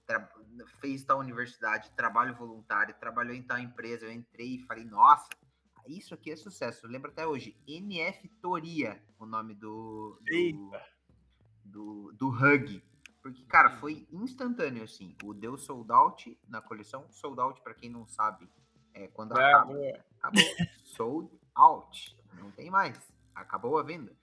Tra- fez tal universidade, trabalho voluntário, trabalhou em tal empresa. Eu entrei e falei, nossa, isso aqui é sucesso. Eu lembro até hoje. NF Toria, o nome do. do, do, do Hug. Porque, cara, foi instantâneo, assim. O deu sold out na coleção. Sold out, pra quem não sabe, é quando É, acaba. é. Acabou. (laughs) sold out. Não tem mais. Acabou a venda.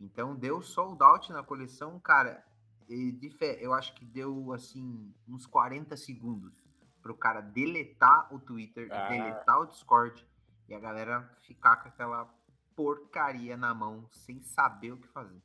Então, deu sold out na coleção, cara. E eu acho que deu, assim, uns 40 segundos pro cara deletar o Twitter, Ah. deletar o Discord e a galera ficar com aquela porcaria na mão sem saber o que fazer.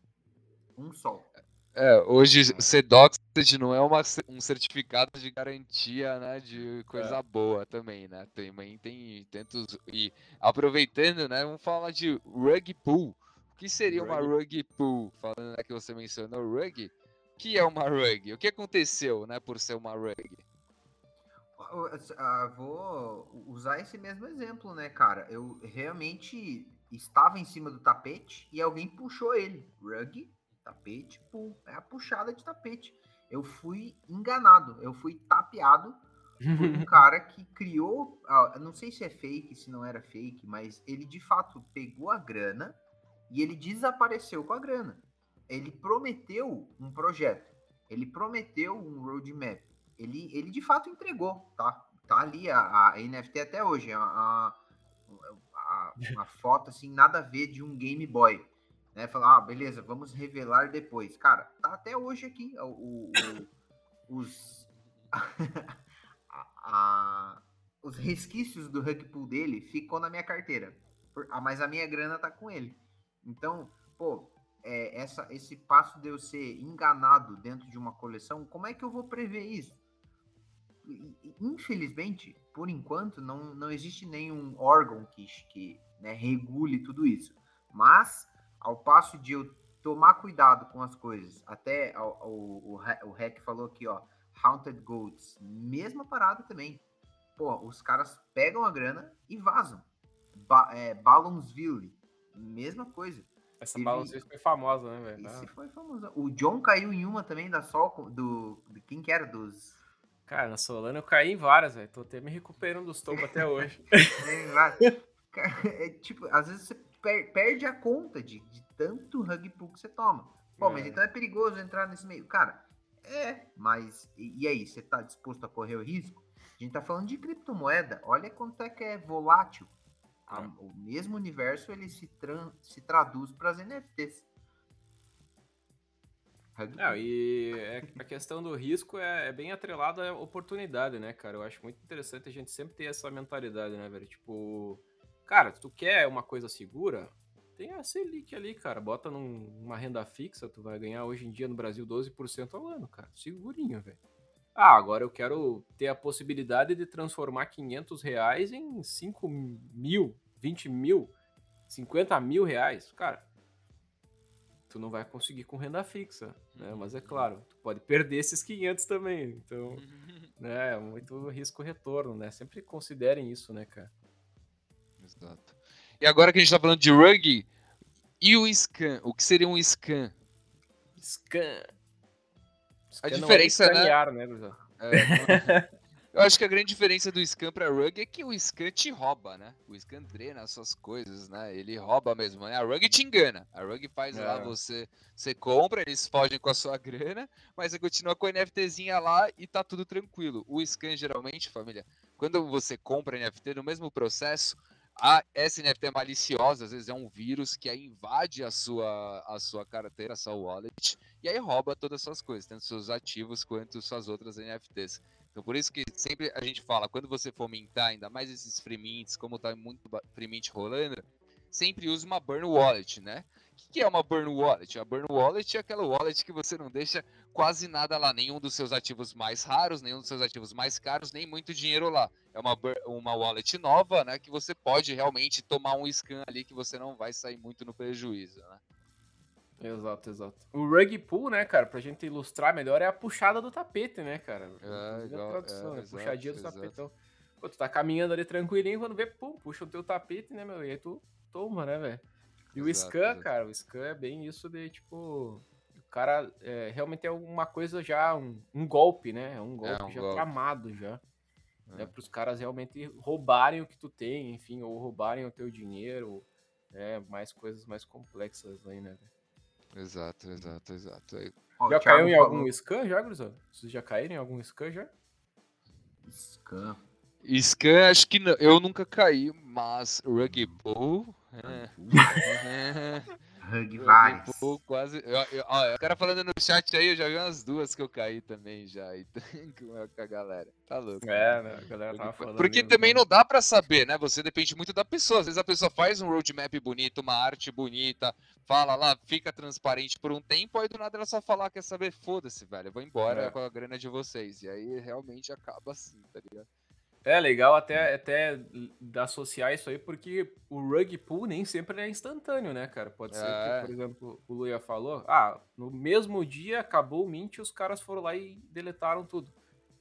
Um sol. É, hoje ser doxed não é uma, um certificado de garantia, né, de coisa boa também, né? Também tem tantos e aproveitando, né, vamos falar de rug pull. O que seria uma rug pull? Falando né, que você mencionou rug, o que é uma rug? O que aconteceu, né, por ser uma rug? uh, vou usar esse mesmo exemplo, né, cara? Eu realmente estava em cima do tapete e alguém puxou ele. Rug, tapete, pull. É a puxada de tapete. Eu fui enganado, eu fui tapeado por um (laughs) cara que criou. Uh, não sei se é fake, se não era fake, mas ele de fato pegou a grana e ele desapareceu com a grana. Ele prometeu um projeto, ele prometeu um roadmap ele, ele de fato entregou, tá? Tá ali a, a NFT até hoje, a, a, a, uma (laughs) foto assim, nada a ver de um Game Boy. Né? Falar, ah, beleza, vamos revelar depois. Cara, tá até hoje aqui o, o, o (coughs) os, (laughs) a, os resquícios do Rug Pool dele ficou na minha carteira. Mas a minha grana tá com ele. Então, pô, é, essa, esse passo de eu ser enganado dentro de uma coleção, como é que eu vou prever isso? infelizmente, por enquanto, não, não existe nenhum órgão que, que né, regule tudo isso. Mas, ao passo de eu tomar cuidado com as coisas, até o, o, o Hack falou aqui, ó, Haunted Goats, mesma parada também. Pô, os caras pegam a grana e vazam. Ba é, Ballonsville, mesma coisa. Essa Teve... Ballonsville foi famosa, né, velho? Isso foi famosa. O John caiu em uma também da Sol, do, do quem que era? Dos Cara, na Solana eu caí em várias, velho. Tô até me recuperando dos tombos até hoje. (laughs) é, tipo, às vezes você per perde a conta de, de tanto rug pull que você toma. Pô, é. mas então é perigoso entrar nesse meio. Cara, é, mas e, e aí, você tá disposto a correr o risco? A gente tá falando de criptomoeda. Olha quanto é que é volátil. A, é. o mesmo universo ele se, se traduz para as NFTs. Não, e é, a questão do risco é, é, bem atrelada à oportunidade, né, cara? Eu acho muito interessante a gente sempre ter essa mentalidade, né, velho? Tipo, cara, se tu quer uma coisa segura, tem a Selic ali, cara. Bota numa renda fixa, tu vai ganhar hoje em dia no Brasil 12% ao ano, cara. Segurinho, velho. Ah, agora eu quero ter a possibilidade de transformar 500 reais em 5 mil, 20 mil, 50 mil reais. Cara, tu não vai conseguir com renda fixa, né? Mas é claro, tu pode perder esses 500 também. Então, né, é muito risco-retorno, né? Sempre considerem isso, né, cara? Exato. E agora que a gente tá falando de rug, e o scan? O que seria um scan? Scan. A diferença, é escanear, né? né é, (laughs) Eu acho que a grande diferença do Scan para Rug é que o Scan te rouba, né? O Scan drena as suas coisas, né? Ele rouba mesmo, né? A Rug te engana. A Rug faz é. lá, você, você compra, eles fogem com a sua (laughs) grana, mas você continua com a NFTzinha lá e tá tudo tranquilo. O Scan, geralmente, família, quando você compra NFT, no mesmo processo, a, essa NFT é maliciosa, às vezes é um vírus que aí invade a sua, a sua carteira, a sua wallet, e aí rouba todas as suas coisas, tanto seus ativos quanto suas outras NFTs. Então por isso que sempre a gente fala, quando você fomentar ainda mais esses free mints, como tá muito free mint rolando, sempre use uma burn wallet, né? O que é uma burn wallet? A burn wallet é aquela wallet que você não deixa quase nada lá, nenhum dos seus ativos mais raros, nenhum dos seus ativos mais caros, nem muito dinheiro lá. É uma, uma wallet nova, né? Que você pode realmente tomar um scan ali que você não vai sair muito no prejuízo, né? Exato, exato. O rug pull, né, cara, pra gente ilustrar melhor, é a puxada do tapete, né, cara? É, igual, tradução, é, né? Puxadinha do tapete. Então, pô, tu tá caminhando ali tranquilinho, quando vê, pum, puxa o teu tapete, né, meu? E aí tu toma, né, velho? E exato, o scan, exato. cara, o scan é bem isso de, tipo, o cara é, realmente é uma coisa já, um, um golpe, né? É um golpe é um já golpe. tramado já. É. Né, para os caras realmente roubarem o que tu tem, enfim, ou roubarem o teu dinheiro, é, mais coisas mais complexas aí, né, velho? Exato, exato, exato. Aí... já caiu em falou... algum scan já, Gruzão? Vocês já caíram em algum scan já? Scan. Scan, acho que não. Eu nunca caí, mas Rugby Bull. É. (laughs) Hug vários. Quase. Eu, eu, ó, o cara falando no chat aí, eu já vi umas duas que eu caí também já. (laughs) E, com a galera. Tá louco. É, né? A galera tava falando. Porque também né? não dá pra saber, né? Você depende muito da pessoa. Às vezes a pessoa faz um roadmap bonito, uma arte bonita, fala lá, fica transparente por um tempo, aí do nada ela só fala, quer saber, foda-se, velho. Eu vou embora é. com a grana de vocês. E aí realmente acaba assim, tá ligado? É legal até, até associar isso aí, porque o rug pull nem sempre é instantâneo, né, cara? Pode ser é. que, por exemplo, o Luia falou, ah, no mesmo dia acabou o Mint e os caras foram lá e deletaram tudo.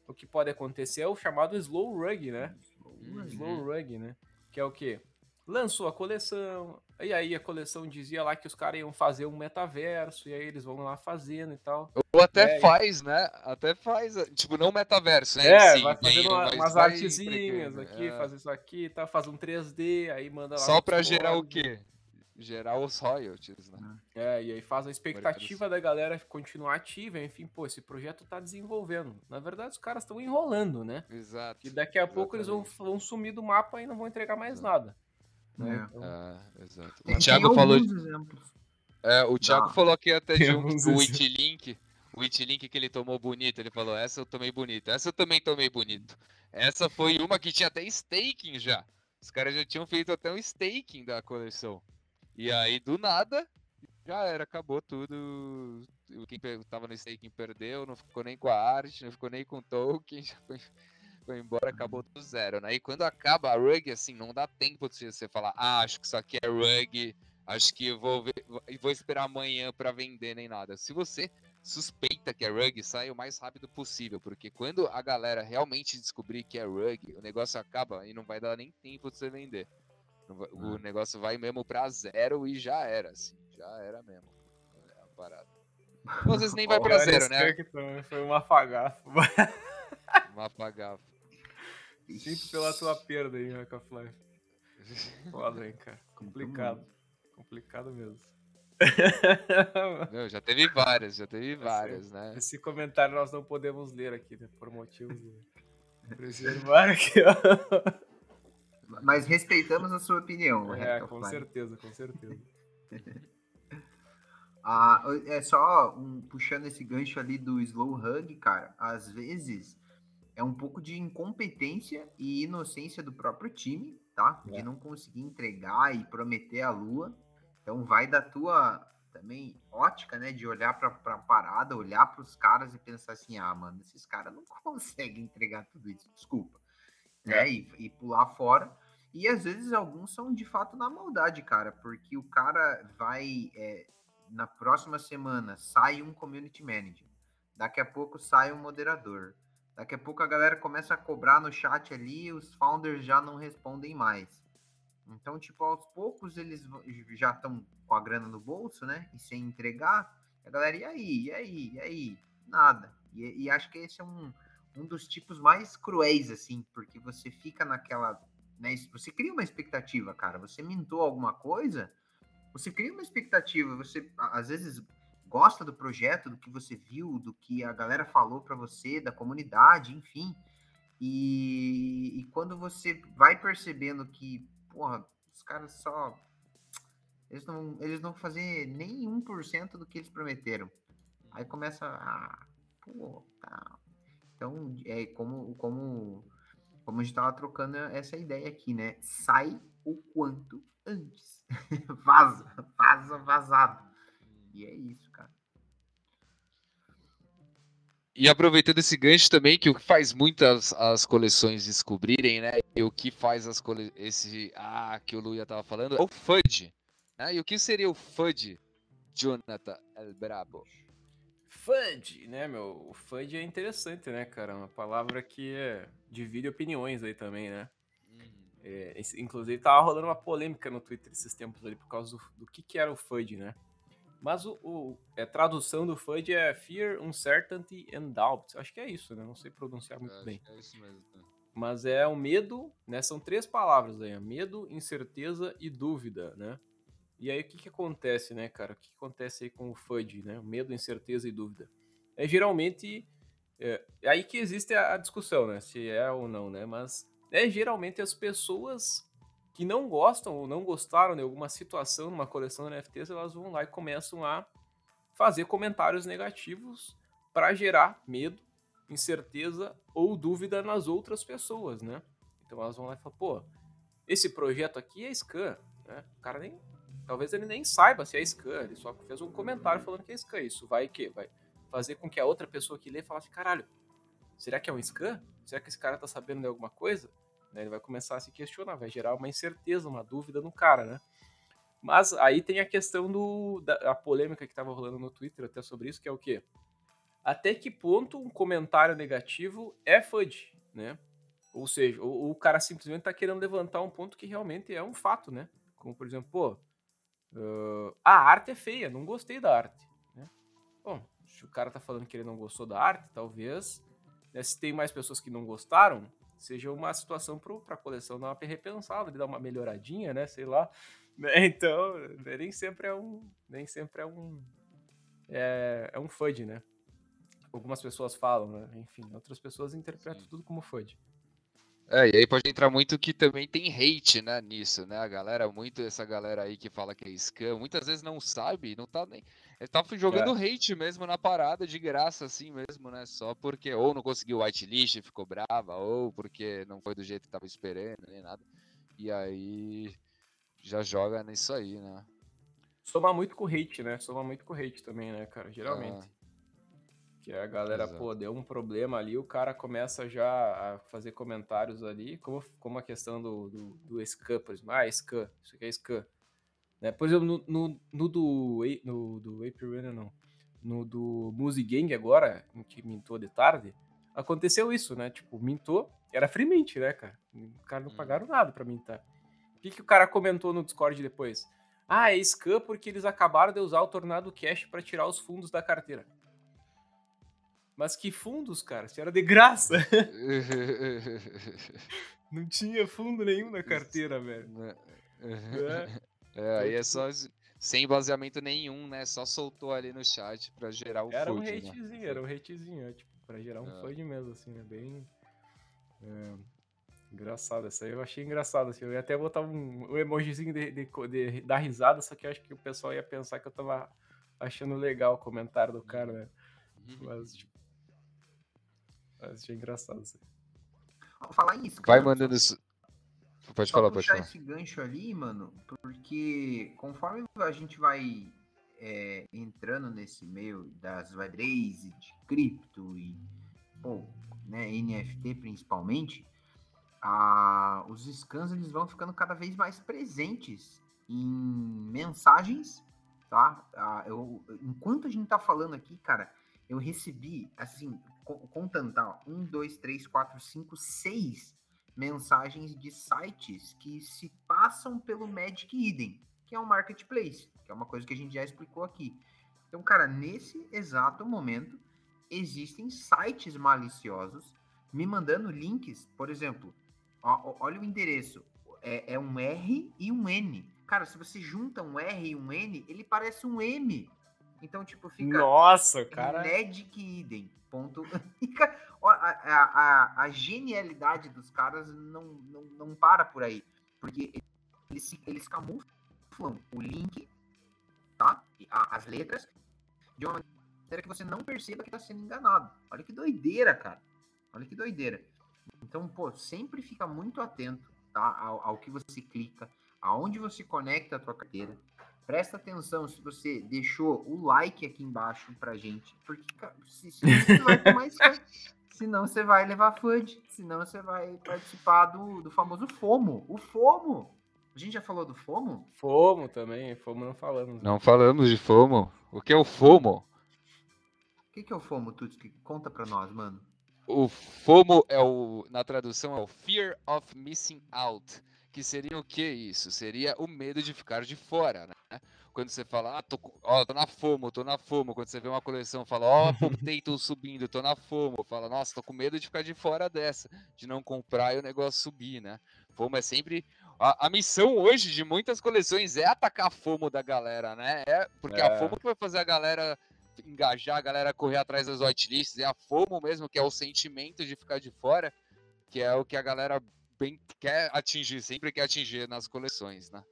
o que pode acontecer é o chamado slow rug, né? Uhum. Slow rug, né? Que é o quê? Lançou a coleção, e aí a coleção dizia lá que os caras iam fazer um metaverso, e aí eles vão lá fazendo e tal. Ou até É, faz, né? Até faz. Tipo, não metaverso, né? É, em si, vai fazendo uma- mas umas artezinhas aqui, é. faz isso aqui, tá, faz um 3D, aí manda lá. Só pra gerar o quê? Gerar os royalties, né? É, e aí faz a expectativa da galera continuar ativa, enfim, pô, esse projeto tá desenvolvendo. Na verdade, os caras estão enrolando, né? Exato. E daqui a pouco eles vão, vão sumir do mapa e não vão entregar mais nada. Né? É. Então, É, exato. O Thiago falou. É, o Thiago Dá. falou aqui até de um alguns o exemplos. Itlink. O Itlink que ele tomou bonito. Ele falou: essa eu tomei bonito. Essa eu também tomei bonito. Essa foi uma que tinha até staking já. Os caras já tinham feito até um staking da coleção. E aí, do nada, já era, acabou tudo. O- Quem tava no staking perdeu, não ficou nem com a arte, não ficou nem com o token, (laughs) já foi, foi embora, acabou tudo zero, né? E quando acaba a rug, assim, não dá tempo de você falar, ah, acho que isso aqui é rug, acho que vou, ver, vou esperar amanhã pra vender nem nada. Se você suspeita que é rug, sai o mais rápido possível, porque quando a galera realmente descobrir que é rug, o negócio acaba e não vai dar nem tempo de você vender. O negócio vai mesmo pra zero e já era, assim, já era mesmo. É a parada. Ou às vezes nem vai pra zero, né? Foi um afagaço. Uma apagava. Sinto pela tua perda aí, Half-Life. (laughs) Foda, hein, cara. Complicado. Complicado mesmo. (laughs) Meu, já teve várias, já teve várias, né? Esse comentário nós não podemos ler aqui, né? Por motivos de (laughs) preservar aqui, ó. Mas respeitamos a sua opinião. É, Hack of com Life. certeza, com certeza. Ah, é só um, puxando esse gancho ali do slow hug, cara. Às vezes é um pouco de incompetência e inocência do próprio time, tá? De É. não conseguir entregar e prometer a lua. Então vai da tua também ótica, né? De olhar pra, pra parada, olhar pros caras e pensar assim: ah, mano, esses caras não (laughs) conseguem entregar tudo isso. Desculpa. Né? E, e pular fora. E às vezes alguns são de fato na maldade, cara, porque o cara vai. é, na próxima semana sai um community manager. Daqui a pouco sai um moderador. Daqui a pouco a galera começa a cobrar no chat ali, os founders já não respondem mais. Então, tipo, aos poucos eles já estão com a grana no bolso, né? E sem entregar, a galera, e aí? E aí? E aí? Nada. E, e acho que esse é um, um dos tipos mais cruéis, assim, porque você fica naquela. Né, você cria uma expectativa, cara. Você mintou alguma coisa, você cria uma expectativa, você às vezes gosta do projeto, do que você viu, do que a galera falou pra você, da comunidade, enfim. E, e quando você vai percebendo que, porra, os caras só. Eles não, eles não vão fazer nem 1% do que eles prometeram. Aí começa a. Pô, tá. Então, é como, como, como a gente tava trocando essa ideia aqui, né? Sai o quanto antes. (laughs) vaza, vaza, vazado. E é isso, cara. E aproveitando esse gancho também, que o que faz muitas as coleções descobrirem, né? E o que faz as cole... esse ah que o Luia tava falando é o FUD. Né? E o que seria o FUD, Jonathan El Brabo? FUD, né, meu? O FUD é interessante, né, cara? Uma palavra que é... divide opiniões aí também, né? É, esse- inclusive, tava rolando uma polêmica no Twitter esses tempos ali por causa do, do que, que era o FUD, né? Mas o, o- a tradução do FUD é Fear, Uncertainty and Doubt. Acho que é isso, né? Não sei pronunciar muito bem. É isso mesmo. Mas é o medo, né? São três palavras aí: medo, incerteza e dúvida, né? E aí o que que acontece, né, cara? O que que acontece aí com o FUD, né? Medo, incerteza e dúvida. É geralmente é, é aí que existe a, a discussão, né? Se é ou não, né? Mas é geralmente as pessoas que não gostam ou não gostaram de alguma situação numa coleção de NFTs, elas vão lá e começam a fazer comentários negativos para gerar medo, incerteza ou dúvida nas outras pessoas, né? Então elas vão lá e falam, pô, esse projeto aqui é Scan, né? O cara nem. Talvez ele nem saiba se é Scan, ele só fez um comentário falando que é Scan. Isso vai o quê? Vai fazer com que a outra pessoa que lê fale assim, caralho, será que é um Scan? Será que esse cara tá sabendo de alguma coisa? Né, Ele vai começar a se questionar, vai gerar uma incerteza, uma dúvida no cara, né? Mas aí tem a questão do, da a polêmica que tava rolando no Twitter até sobre isso, que é o quê? até que ponto um comentário negativo é FUD, né? Ou seja, o, o, cara simplesmente tá querendo levantar um ponto que realmente é um fato, né? Como, por exemplo, pô, uh, a arte é feia, não gostei da arte. Né? Bom, se o cara tá falando que ele não gostou da arte, talvez, né, se tem mais pessoas que não gostaram, seja uma situação para a coleção dar uma repensada, dar uma melhoradinha, né? Sei lá. (laughs) Né? Então, nem sempre é um. Nem sempre é um. É, é um FUD, né? Algumas pessoas falam, né? Enfim, outras pessoas interpretam Sim. tudo como FUD. É, e aí pode entrar muito que também tem hate, né, nisso, né? A galera, muito essa galera aí que fala que é scam, muitas vezes não sabe, não tá nem. Ele tá jogando é. hate mesmo na parada, de graça, assim mesmo, né? Só porque ou não conseguiu whitelist e ficou brava, ou porque não foi do jeito que tava esperando, nem nada. E aí já joga nisso aí, né? Soma muito com hate, né? Soma muito com hate também, né, cara? Geralmente. É. Que a galera, Exato. pô, deu um problema ali, o cara começa já a fazer comentários ali, como, como a questão do, do, do Scan, por exemplo. Ah, Scan, isso aqui é Scan. Né? Por exemplo, no, no, no do, no do April Runner, não. No do Music Gang agora, que mintou de tarde, aconteceu isso, né? Tipo, mintou, era free mint, né, cara? Os caras não hum. pagaram nada pra mintar. O que, que o cara comentou no Discord depois? Ah, é scam porque eles acabaram de usar o Tornado Cash para tirar os fundos da carteira. Mas que fundos, cara? Se era de graça. (laughs) não tinha fundo nenhum na carteira, velho. É. É, aí é só sem baseamento nenhum, né? Só soltou ali no chat pra gerar o Era um né? hatezinho, né? era um hatezinho, tipo, pra gerar um é. mesmo, assim, né? Bem. É, engraçado, essa aí eu achei engraçado, assim. Eu ia até botar um, um emojizinho de, de, de, dar risada, só que eu acho que o pessoal ia pensar que eu tava achando legal o comentário do cara, né? Uhum. Mas, tipo. Mas achei engraçado isso aí. Falar isso. Vai mandando isso. Pode Só falar, pode falar. esse gancho ali, mano, porque conforme a gente vai é, entrando nesse meio das Web3, de cripto e, pô, né, NFT principalmente, a, os scans eles vão ficando cada vez mais presentes em mensagens, tá? A, eu, enquanto a gente tá falando aqui, cara, eu recebi, assim, contando, tá? Um, dois, três, quatro, cinco, seis mensagens de sites que se passam pelo Magic Eden, que é um marketplace, que é uma coisa que a gente já explicou aqui. Então, cara, nesse exato momento, existem sites maliciosos me mandando links, por exemplo, ó, olha o endereço, é, é, um R e um N. Cara, se você junta um R e um N, ele parece um M. Então, tipo, fica. Nossa, cara. Magic Eden. Ponto. (laughs) a, a, a, genialidade dos caras não, não, não para por aí. Porque eles, eles camuflam o link, tá? As letras, de uma maneira que você não perceba que está sendo enganado. Olha que doideira, cara. Olha que doideira. Então, pô, sempre fica muito atento tá? ao, ao que você clica, aonde você conecta a tua carteira. Presta atenção se você deixou o like aqui embaixo pra gente, porque se, se você vai tomar isso, (laughs) senão você vai levar FUD, senão você vai participar do, do famoso FOMO. O FOMO! A gente já falou do FOMO? FOMO também, FOMO não falamos. Não falamos de FOMO. O que é o FOMO? O que, que é o FOMO, Tutski? Conta pra nós, mano. O FOMO é o, na tradução, é o Fear of Missing Out que seria o que isso? Seria o medo de ficar de fora, né? Quando você fala, ah, tô, ó, tô na FOMO, tô na FOMO. Quando você vê uma coleção, fala, ó, oh, (laughs) tô subindo, tô na FOMO. Fala, nossa, tô com medo de ficar de fora dessa, de não comprar e o negócio subir, né? FOMO é sempre. A, a missão hoje de muitas coleções é atacar a FOMO da galera, né? É, porque é. a FOMO que vai fazer a galera engajar, a galera correr atrás das whitelists, é a FOMO mesmo, que é o sentimento de ficar de fora, que é o que a galera bem quer atingir, sempre quer atingir nas coleções, né?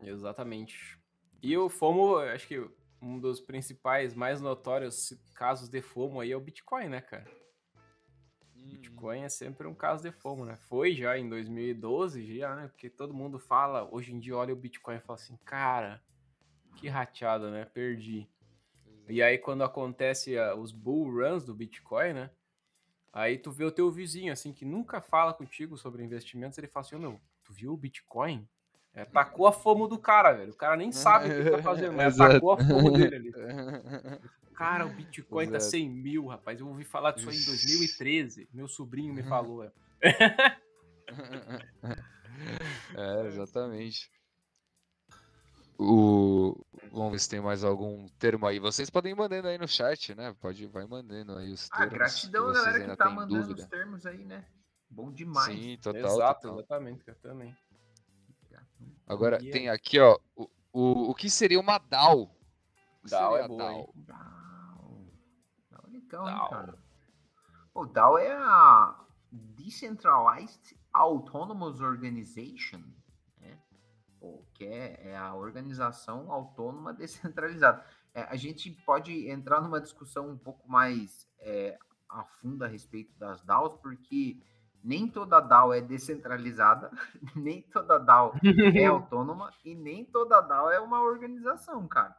Exatamente. E o FOMO, acho que um dos principais, mais notórios casos de FOMO aí é o Bitcoin, né, cara? Hum. Bitcoin é sempre um caso de FOMO, né? Foi já em 2012, já, né? Porque todo mundo fala, hoje em dia olha o Bitcoin e fala assim, cara, que rateada, né? Perdi. E aí quando acontece uh, os bull runs do Bitcoin, né? Aí tu vê o teu vizinho, assim, que nunca fala contigo sobre investimentos, ele fala assim, oh, meu, tu viu o Bitcoin? É, tacou a fomo do cara, velho. O cara nem sabe o que tá fazendo, (laughs) mas tacou a fomo dele ali. (laughs) Cara, o Bitcoin tá Exato. 100 mil, rapaz. Eu ouvi falar disso aí em 2013. Meu sobrinho me Uhum. falou. é. (laughs) É, exatamente. O... Vamos ver se tem mais algum termo aí. Vocês podem ir mandando aí no chat, né? Pode, vai mandando aí os Ah, termos. gratidão a que vocês galera ainda que tá mandando dúvida. os termos aí, né? Bom demais. Sim, total. Exato, total. exatamente, cara, também. Agora tem aqui, ó, o, o, o que seria uma DAO? O que DAO seria é a boa? DAO. DAO é legal, hein, DAO. cara? O DAO é a Decentralized Autonomous Organization? Que é, é a organização autônoma (laughs) descentralizada. É, a gente pode entrar numa discussão um pouco mais é, a fundo a respeito das DAOs, porque nem toda DAO é descentralizada, (laughs) nem toda DAO é (laughs) autônoma e nem toda DAO é uma organização, cara.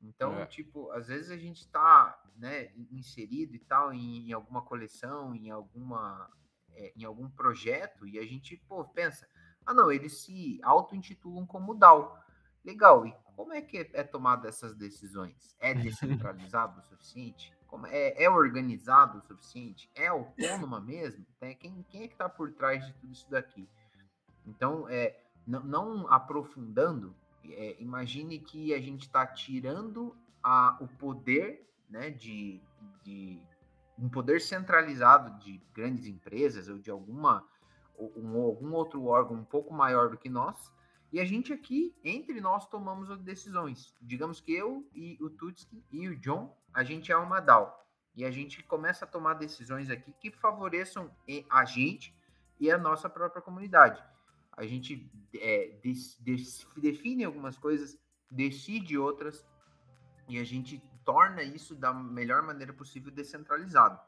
Então, É. tipo, às vezes a gente tá, né, inserido e tal em, em alguma coleção, em alguma, é, em algum projeto e a gente, pô, pensa, ah, não, eles se auto-intitulam como DAO. Legal, e como é que é tomada essas decisões? É (laughs) descentralizado o suficiente? Como é, é organizado o suficiente? É autônoma mesmo? Né? Quem, quem é que está por trás de tudo isso daqui? Então, é, não, não aprofundando, é, imagine que a gente está tirando a, o poder né, de, de um poder centralizado de grandes empresas ou de alguma um, algum outro órgão um pouco maior do que nós e a gente aqui, entre nós, tomamos decisões. Digamos que eu e o Tutski e o John, a gente é uma DAO. E a gente começa a tomar decisões aqui que favoreçam a gente e a nossa própria comunidade. A gente é, define algumas coisas, decide outras, e a gente torna isso da melhor maneira possível descentralizado.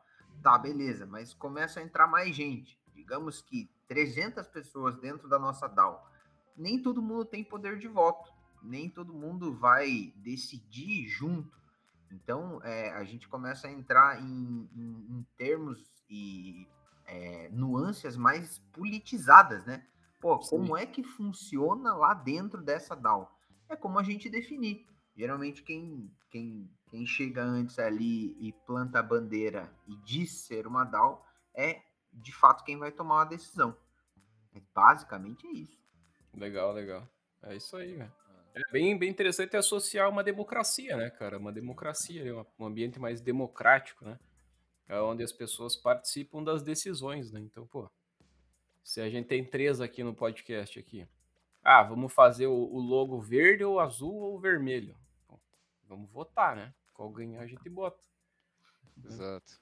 Tá, beleza, mas começa a entrar mais gente. Digamos que 300 pessoas dentro da nossa DAO nem todo mundo tem poder de voto, nem todo mundo vai decidir junto. Então, é, a gente começa a entrar em, em- em termos e é, nuances mais politizadas, né? Pô, Sim. como é que funciona lá dentro dessa DAO? É como a gente definir. Geralmente, quem, quem, quem chega antes ali e planta a bandeira e diz ser uma DAO é, de fato, quem vai tomar a decisão. Basicamente, é isso. Legal, legal. É isso aí, velho. É bem, bem interessante associar uma democracia, né, cara? Uma democracia, um- um ambiente mais democrático, né? É onde as pessoas participam das decisões, né? Então, pô, se a gente tem três aqui no podcast aqui, ah, vamos fazer o, o logo verde ou azul ou vermelho. Bom, vamos votar, né? Qual ganhar a gente bota. Exato.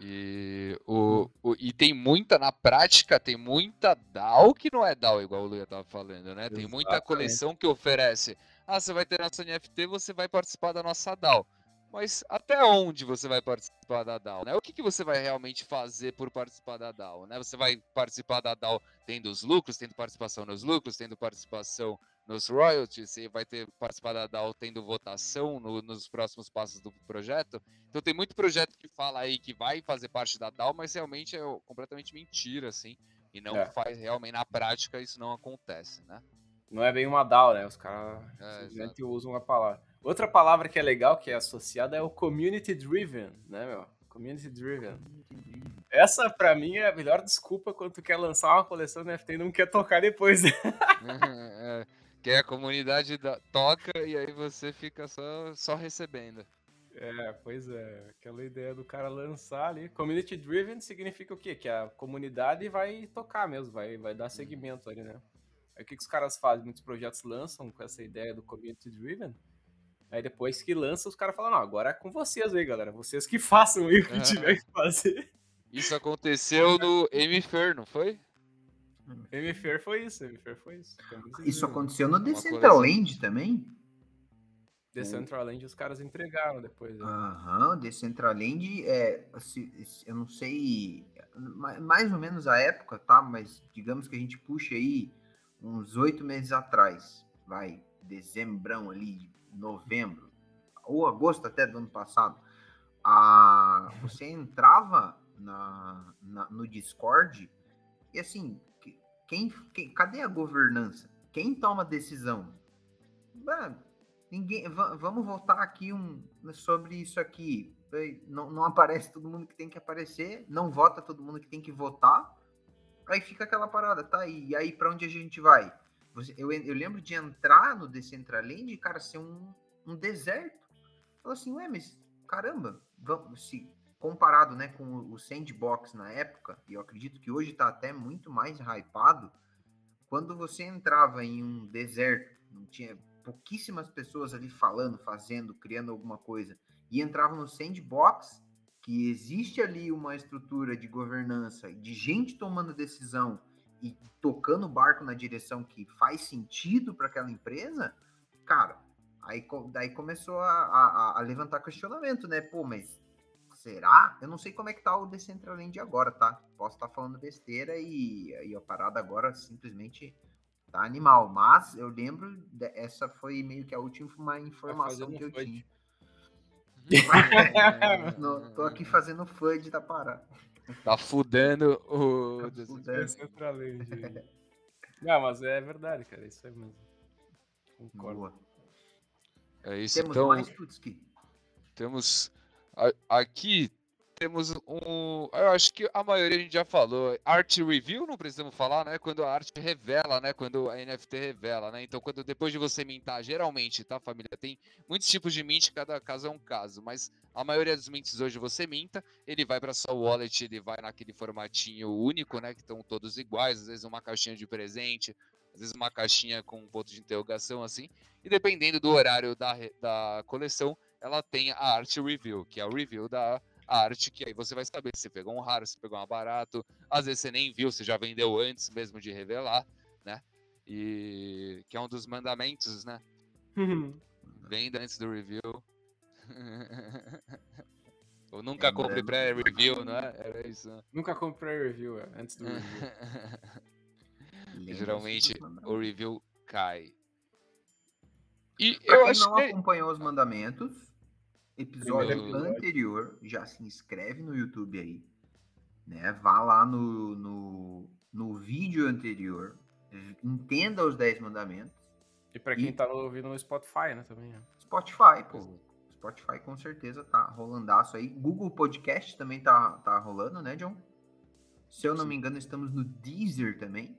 E, o, o- e tem muita, na prática, tem muita DAO que não é DAO, igual o Luia tava falando, né? Tem muita Exatamente. coleção que oferece. Ah, você vai ter nossa NFT, você vai participar da nossa DAO. Mas até onde você vai participar da DAO? Né? O que, que você vai realmente fazer por participar da DAO? Né? Você vai participar da DAO tendo os lucros, tendo participação nos lucros, tendo participação nos royalties, você vai ter participar da DAO tendo votação no- nos próximos passos do projeto. Então tem muito projeto que fala aí que vai fazer parte da DAO, mas realmente é completamente mentira, assim. E não É. faz realmente, na prática, isso não acontece, né? Não é bem uma DAO, né? Os caras É, simplesmente usam a palavra. Outra palavra que é legal, que é associada, é o community driven, né, meu? Community driven. Essa, pra mim, é a melhor desculpa quando tu quer lançar uma coleção de NFT e não quer tocar depois. (laughs) É, que a comunidade da- toca e aí você fica só, só recebendo. É, pois é. Aquela ideia do cara lançar ali. Community driven significa o quê? Que a comunidade vai tocar mesmo, vai, vai dar segmento ali, né? Aí o que, que os caras fazem? Muitos projetos lançam com essa ideia do community driven. Aí depois que lança, os caras falam, não, agora é com vocês aí, galera. Vocês que (laughs) façam aí o que Aham. tiver que fazer. Isso aconteceu no MFair, não foi? MFair foi isso, MFair foi isso. Community Isso driven. aconteceu no Decentraland também? Decentraland os caras entregaram depois. né? Aham, Decentraland é, eu não sei, ma- mais ou menos a época, tá? Mas digamos que a gente puxa aí uns oito meses atrás, vai, dezembrão ali, novembro, ou agosto até do ano passado, a, você entrava na, na- no Discord e assim, quem, quem, cadê a governança? Quem toma decisão? Ninguém. Vamos voltar aqui um, sobre isso aqui. Não, não aparece todo mundo que tem que aparecer, não vota todo mundo que tem que votar. Aí fica aquela parada, tá. E aí, para onde a gente vai? Eu, eu lembro de entrar no Decentraland e, cara, ser um, um deserto. Falei assim, ué, mas caramba, vamos, se comparado né, com o Sandbox na época, e eu acredito que hoje está até muito mais hypado, quando você entrava em um deserto, não tinha pouquíssimas pessoas ali falando, fazendo, criando alguma coisa, e entrava no Sandbox, que existe ali uma estrutura de governança, de gente tomando decisão e tocando o barco na direção que faz sentido para aquela empresa, cara, aí daí começou a, a, a, levantar questionamento, né? Pô, mas será? Eu não sei como é que tá o Decentraland agora, tá? Posso estar tá falando besteira e, e a parada agora simplesmente tá animal. Mas eu lembro, de, essa foi meio que a última informação que eu tinha. (laughs) no, tô aqui fazendo FUD da parada. Tá fudendo o tá Decentraland. Não, mas é verdade, cara. Isso é mesmo. Concordo. Boa. É isso, Temos então. Mais, Tutski? Temos Aqui temos um. Eu acho que a maioria a gente já falou. Art review, não precisamos falar, né? Quando a arte revela, né? Quando a NFT revela, né? Então, quando depois de você mintar, geralmente, tá, família? Tem muitos tipos de mint, cada caso é um caso. Mas a maioria dos mints hoje você minta, ele vai para sua wallet, ele vai naquele formatinho único, né? Que estão todos iguais, às vezes uma caixinha de presente, às vezes uma caixinha com um ponto de interrogação, assim. E dependendo do horário da, da coleção ela tem a art review, que é o review da arte, que aí você vai saber se pegou um raro, se pegou um barato. Às vezes você nem viu, você já vendeu antes mesmo de revelar, né? E que é um dos mandamentos, né? Venda antes do review. (laughs) Ou nunca compre pré-review, não é? Era isso. Né? Nunca compre pré-review, é, antes do review. (laughs) Geralmente o review cai. E pra eu quem acho não que... acompanhou os mandamentos, episódio anterior, já se inscreve no YouTube aí, né? Vá lá no, no, no vídeo anterior, entenda os 10 mandamentos. E para quem e... tá ouvindo no Spotify, né, também. Né? Spotify, pô. Spotify com certeza tá rolandaço aí. Google Podcast também tá, tá rolando, né, John? Se eu não Sim. me engano, estamos no Deezer também.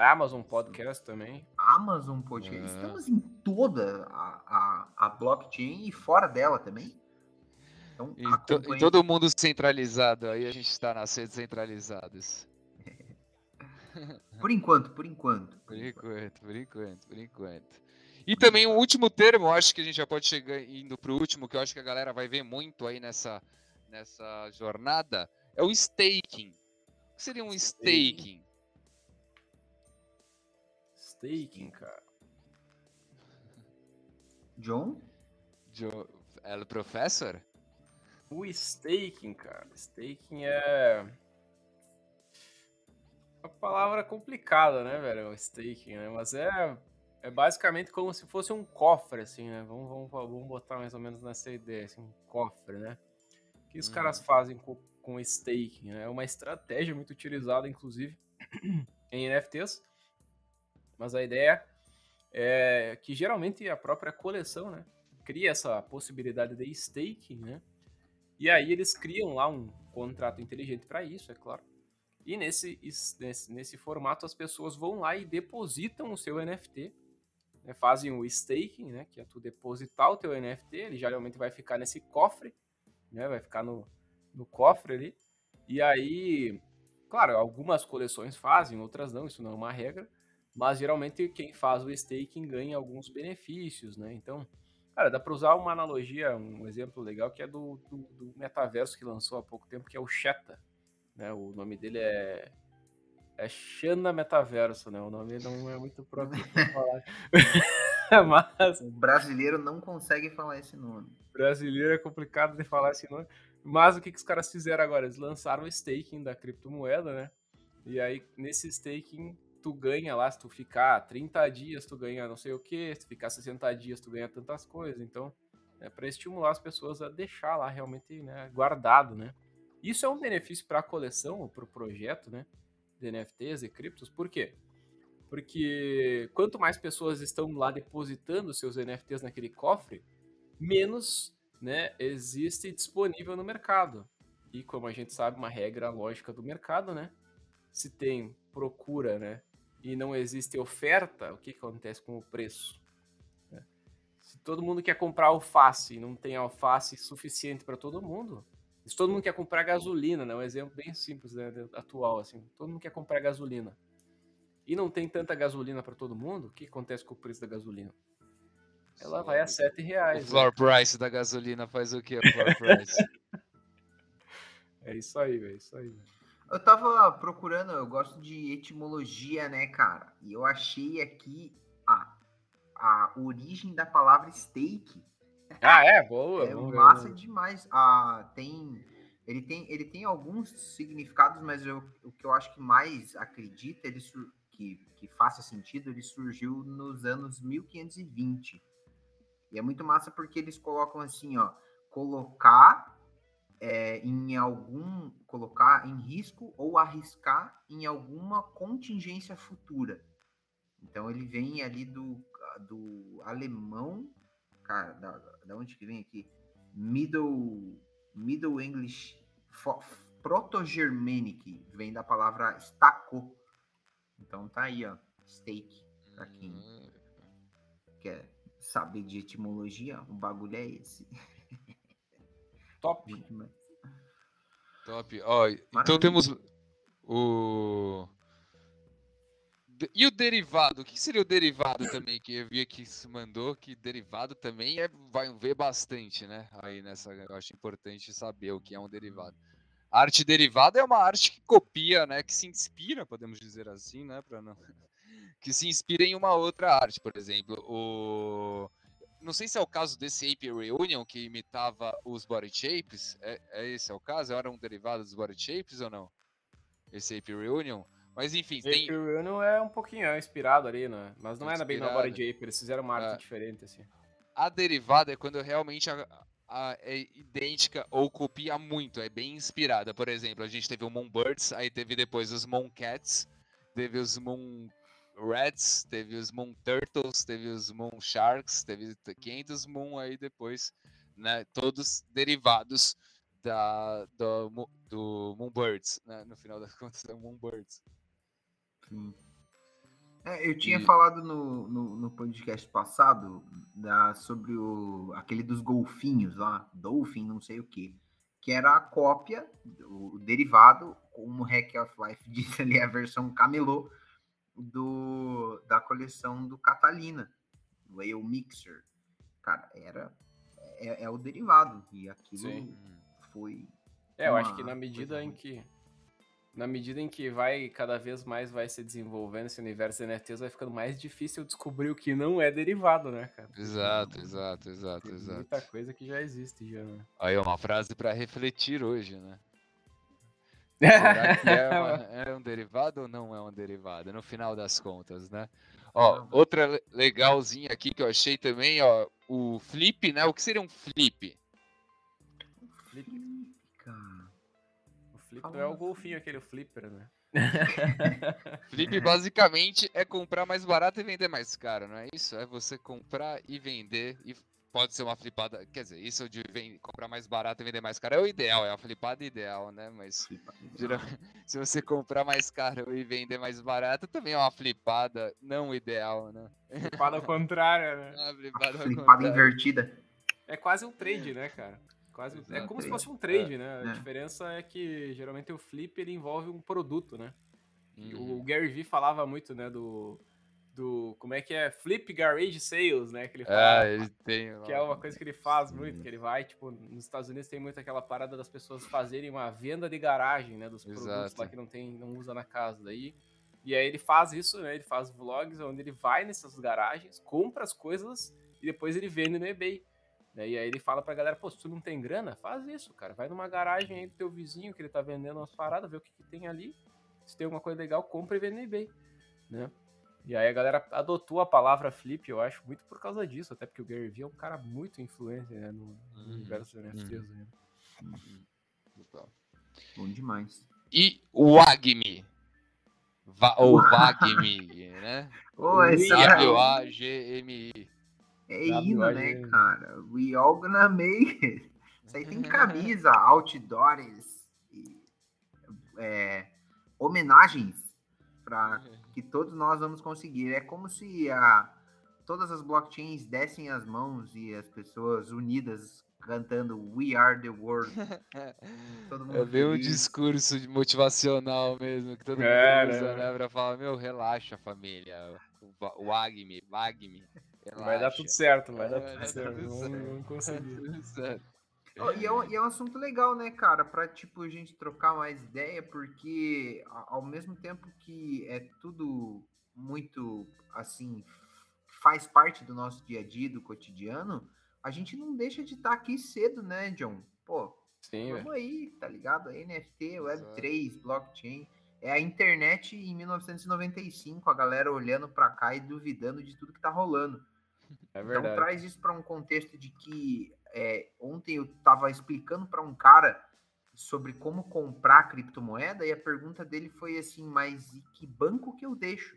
Amazon Podcast também. Amazon Podcast. É. Estamos em toda a, a, a blockchain e fora dela também. Então, e, to, e, todo mundo centralizado, aí a gente está nas redes centralizadas. (laughs) Por enquanto, por enquanto. Por enquanto, por enquanto, por enquanto. E também um último termo, acho que a gente já pode chegar indo para o último, que eu acho que a galera vai ver muito aí nessa, nessa jornada, é o staking. O que seria um staking? Staking, cara. John? John, o professor? O staking, cara. Staking é. Uma palavra complicada, né, velho? O staking, né? Mas é, é basicamente como se fosse um cofre, assim, né? Vamos, vamos, vamos botar mais ou menos nessa ideia, assim, um cofre, né? O que os hum. caras fazem com, com staking, né? É uma estratégia muito utilizada, inclusive, (clears throat) em NFTs. Mas a ideia é que geralmente a própria coleção, né? Cria essa possibilidade de staking, né? E aí eles criam lá um contrato inteligente para isso, é claro. E nesse, nesse, nesse formato as pessoas vão lá e depositam o seu NFT, né, fazem o staking, né, que é tu depositar o teu NFT, ele geralmente vai ficar nesse cofre, né, vai ficar no, no cofre ali. E aí, claro, algumas coleções fazem, outras não, isso não é uma regra, mas geralmente quem faz o staking ganha alguns benefícios, né? Então, Cara, dá para usar uma analogia, um exemplo legal que é do, do, do, metaverso que lançou há pouco tempo, que é o Sheta. Né? O nome dele é. É Xana Metaverso, né? O nome não é muito próprio para falar. (laughs) Mas. O brasileiro não consegue falar esse nome. Brasileiro é complicado de falar esse nome. Mas o que, que os caras fizeram agora? Eles lançaram o staking da criptomoeda, né? E aí, nesse staking, tu ganha lá, se tu ficar 30 dias, tu ganha não sei o que, se tu ficar 60 dias, tu ganha tantas coisas. Então, é para estimular as pessoas a deixar lá realmente né, guardado, né? Isso é um benefício para a coleção para o projeto, né? De NFTs e criptos, por quê? Porque quanto mais pessoas estão lá depositando seus NFTs naquele cofre, menos né, existe disponível no mercado. E como a gente sabe, uma regra lógica do mercado, né? Se tem procura, né? E não existe oferta, o que, acontece com o preço? Né? Se todo mundo quer comprar alface e não tem alface suficiente para todo mundo, se todo mundo quer comprar gasolina, né? Um exemplo bem simples, né? atual, assim. Todo mundo quer comprar gasolina e não tem tanta gasolina para todo mundo, o que acontece com o preço da gasolina? Ela vai a 7 reais. O floor né? price da gasolina faz o que? O floor price? (laughs) é isso aí, velho. É isso aí. Véio. Eu tava procurando, eu gosto de etimologia, né, cara? E eu achei aqui a, a origem da palavra steak. Ah, é? Boa. É massa ver. demais. Ah, tem, ele, tem, ele tem alguns significados, mas eu, o que eu acho que mais acredita, ele, que, que faça sentido, ele surgiu nos anos 1520. E é muito massa porque eles colocam assim, ó, colocar é, em algum, colocar em risco ou arriscar em alguma contingência futura. Então ele vem ali do, do alemão, cara, da, da onde que vem aqui? Middle, Middle English Proto-Germanic, vem da palavra staco, então tá aí, ó. Steak. Pra quem hum. quer saber de etimologia, o bagulho é esse. (laughs) Top. Top. Ó, então temos o. E o derivado? O que seria o derivado também? Que eu vi aqui se mandou que derivado também é, vai ver bastante, né? Aí nessa, eu acho importante saber o que é um derivado. A arte derivada é uma arte que copia, né, que se inspira, podemos dizer assim, né, para não (laughs) que se inspira em uma outra arte, por exemplo, o não sei se é o caso desse Ape Reunion que imitava os body shapes, é, é esse é o caso? Era um derivado dos body shapes ou não? Esse Ape Reunion? Mas enfim, Ape tem... Reunion é um pouquinho é inspirado ali, né? Mas não é bem na body Ape, eles fizeram uma arte é. diferente assim. A derivada é quando realmente a, a, é idêntica ou copia muito, é bem inspirada. Por exemplo, a gente teve o Moonbirds, aí teve depois os Mooncats, teve os Moon Rats, teve os Moon Turtles, teve os Moon Sharks, teve 500 Moon aí depois, né? Todos derivados da, do, do Moonbirds, né? No final das (laughs) contas, é Moonbirds. Sim. É, eu tinha e... falado no, no, no, podcast passado da, sobre o, aquele dos golfinhos lá, Dolphin, não sei o que, que era a cópia, o, o derivado, como o Hack of Life (laughs) disse ali, a versão camelô do, da coleção do Catalina, do Whale Mixer. Cara, era é, é o derivado, e aquilo Sim. foi. É, eu acho que na medida em que na medida em que vai cada vez mais vai se desenvolvendo esse universo de NFTs, vai ficando mais difícil descobrir o que não é derivado, né, cara? Exato, exato, exato, Tem exato. Muita coisa que já existe já, né? Aí uma frase para refletir hoje, né? Será que é, (laughs) uma, é, um derivado ou não é um derivado? No final das contas, né? Ó, outra legalzinha aqui que eu achei também, ó, o flip, né? O que seria um flip? Flip, cara. Flip é o golfinho, aquele flipper, né? (laughs) Flip basicamente é comprar mais barato e vender mais caro, não é isso? É você comprar e vender e pode ser uma flipada, quer dizer, isso de comprar mais barato e vender mais caro é o ideal, é a flipada ideal, né? Mas (laughs) se você comprar mais caro e vender mais barato, também é uma flipada não ideal, né? Flipada ao contrário, né? (laughs) Uma flipada, flipada invertida. É quase um trade, né, cara? Quase, é como se fosse um trade, é, né? A é. diferença é que geralmente o flip ele envolve um produto, né? Uhum. O Gary Vee falava muito, né, do, do como é que é flip garage sales, né, que ele fala. Ah, ele tem. Que é uma coisa que ele faz muito, que ele vai, tipo, nos Estados Unidos tem muito aquela parada das pessoas fazerem uma venda de garagem, né, dos Exato. produtos lá que não tem, não usa na casa daí. E aí ele faz isso, né? Ele faz vlogs onde ele vai nessas garagens, compra as coisas e depois ele vende no eBay. Né? E aí ele fala pra galera, pô, se tu não tem grana, faz isso, cara. Vai numa garagem aí do teu vizinho que ele tá vendendo umas paradas, vê o que, que tem ali. Se tem alguma coisa legal, compra e vende no eBay, né? E aí a galera adotou a palavra flip, eu acho, muito por causa disso, até porque o Gary Vee é um cara muito influente né, no, no uhum. universo dos NFTs. Uhum. Né? Uhum. Bom demais. E o Agmi, Va ou (laughs) Vagmi, né? Essa W-A-G-M-I. é hino, né, cara? We all gonna make it. Isso aí tem camisa, (laughs) outdoors, e, é, homenagens para que todos nós vamos conseguir. É como se a, todas as blockchains dessem as mãos e as pessoas unidas cantando We Are the World. (laughs) Todo mundo É bem um discurso motivacional mesmo, que todo mundo É, usa, né? Pra falar, meu, relaxa, família. wa- Wag-me, wag-me. Vai dar tudo certo, vai dar vai tudo certo. tudo Vamos, certo. (laughs) vamos conseguir. Tudo certo. Ó, E é, um, e é um assunto legal, né, cara? Pra, tipo, a gente trocar mais ideia, porque ao mesmo tempo que é tudo muito, assim, faz parte do nosso dia a dia, do cotidiano, a gente não deixa de estar aqui cedo, né, John? Pô, Sim, vamos aí, tá ligado? NFT, Exato. Web3, blockchain. É a internet em 1995, a galera olhando pra cá e duvidando de tudo que tá rolando. É Então verdade. traz isso para um contexto de que é, ontem eu estava explicando para um cara sobre como comprar criptomoeda e a pergunta dele foi assim, mas e que banco que eu deixo?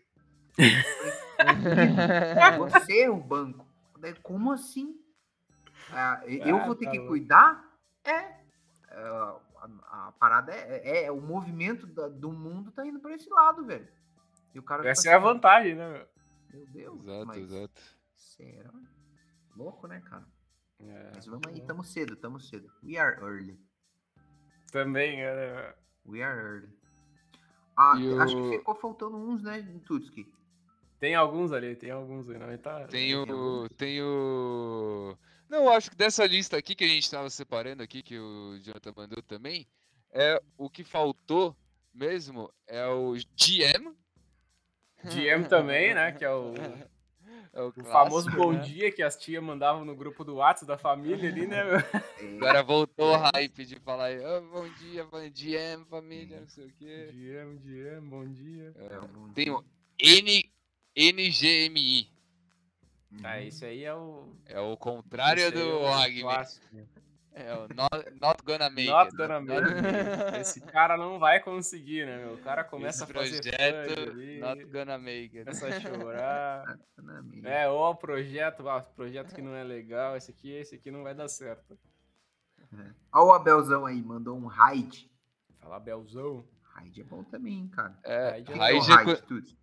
Eu falei, Você é o banco. Como assim? Ah, eu Ah, vou ter tá que louco. cuidar? É. Ah, a, a parada é, é- é o movimento da- do mundo tá indo para esse lado, velho. E o cara Essa é a assim, vantagem, né, meu? Meu Deus, Exato, mas exato. será? Louco, né, cara? É, Mas vamos aí, tamo cedo, tamo cedo. We are early. Também, é. We are early. Ah, E acho o- que ficou faltando uns, né, em Tutski. Tem alguns ali, tem alguns aí. Não, ele tá... Tem tem o. Tem o. Não, acho que dessa lista aqui que a gente tava separando aqui, que o Jonathan mandou também, é o que faltou mesmo é o GM. GM também, né? Que é o, (laughs) É o, o clássico, famoso bom né? dia que as tias mandavam no grupo do WhatsApp da família ali, né? meu? É, (laughs) Agora voltou o hype de falar "Ah, bom dia, bom GM, família, não sei o quê. GM, GM, bom dia. é algum Tem dia. o N, NGMI. Ah, esse aí é o. É o contrário do é É o not, not gonna make Not it. gonna make it. Esse cara não vai conseguir, né, meu? O cara começa Esse a fazer projeto, ali, not gonna make it. começa a (laughs) chorar. É, ó, o projeto, ah, projeto que não é legal, esse aqui, esse aqui não vai dar certo. Ó o Abelzão aí, mandou um raid. Fala Belzão. Raid é bom também, hein, cara. É, Raid é raid é é, raid, Tuts?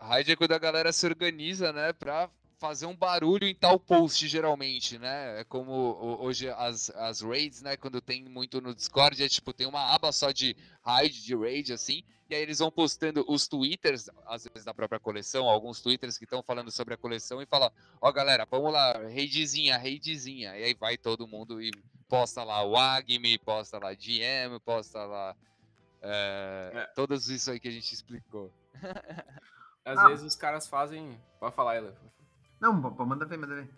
raid é quando a galera se organiza, né, pra fazer um barulho em tal post, geralmente, né? É como hoje as, as raids, né, quando tem muito no Discord, é tipo, tem uma aba só de raid, de raid, assim, e aí eles vão postando os twitters, às vezes da própria coleção, alguns twitters que estão falando sobre a coleção e fala, ó galera, vamos lá, raidzinha, raidzinha, e aí vai todo mundo e posta lá o Agme, posta lá GM, posta lá é, É. todos isso aí que a gente explicou. Às Ah. vezes os caras fazem. Pode falar, Ela. Não, pô, manda ver, manda ver.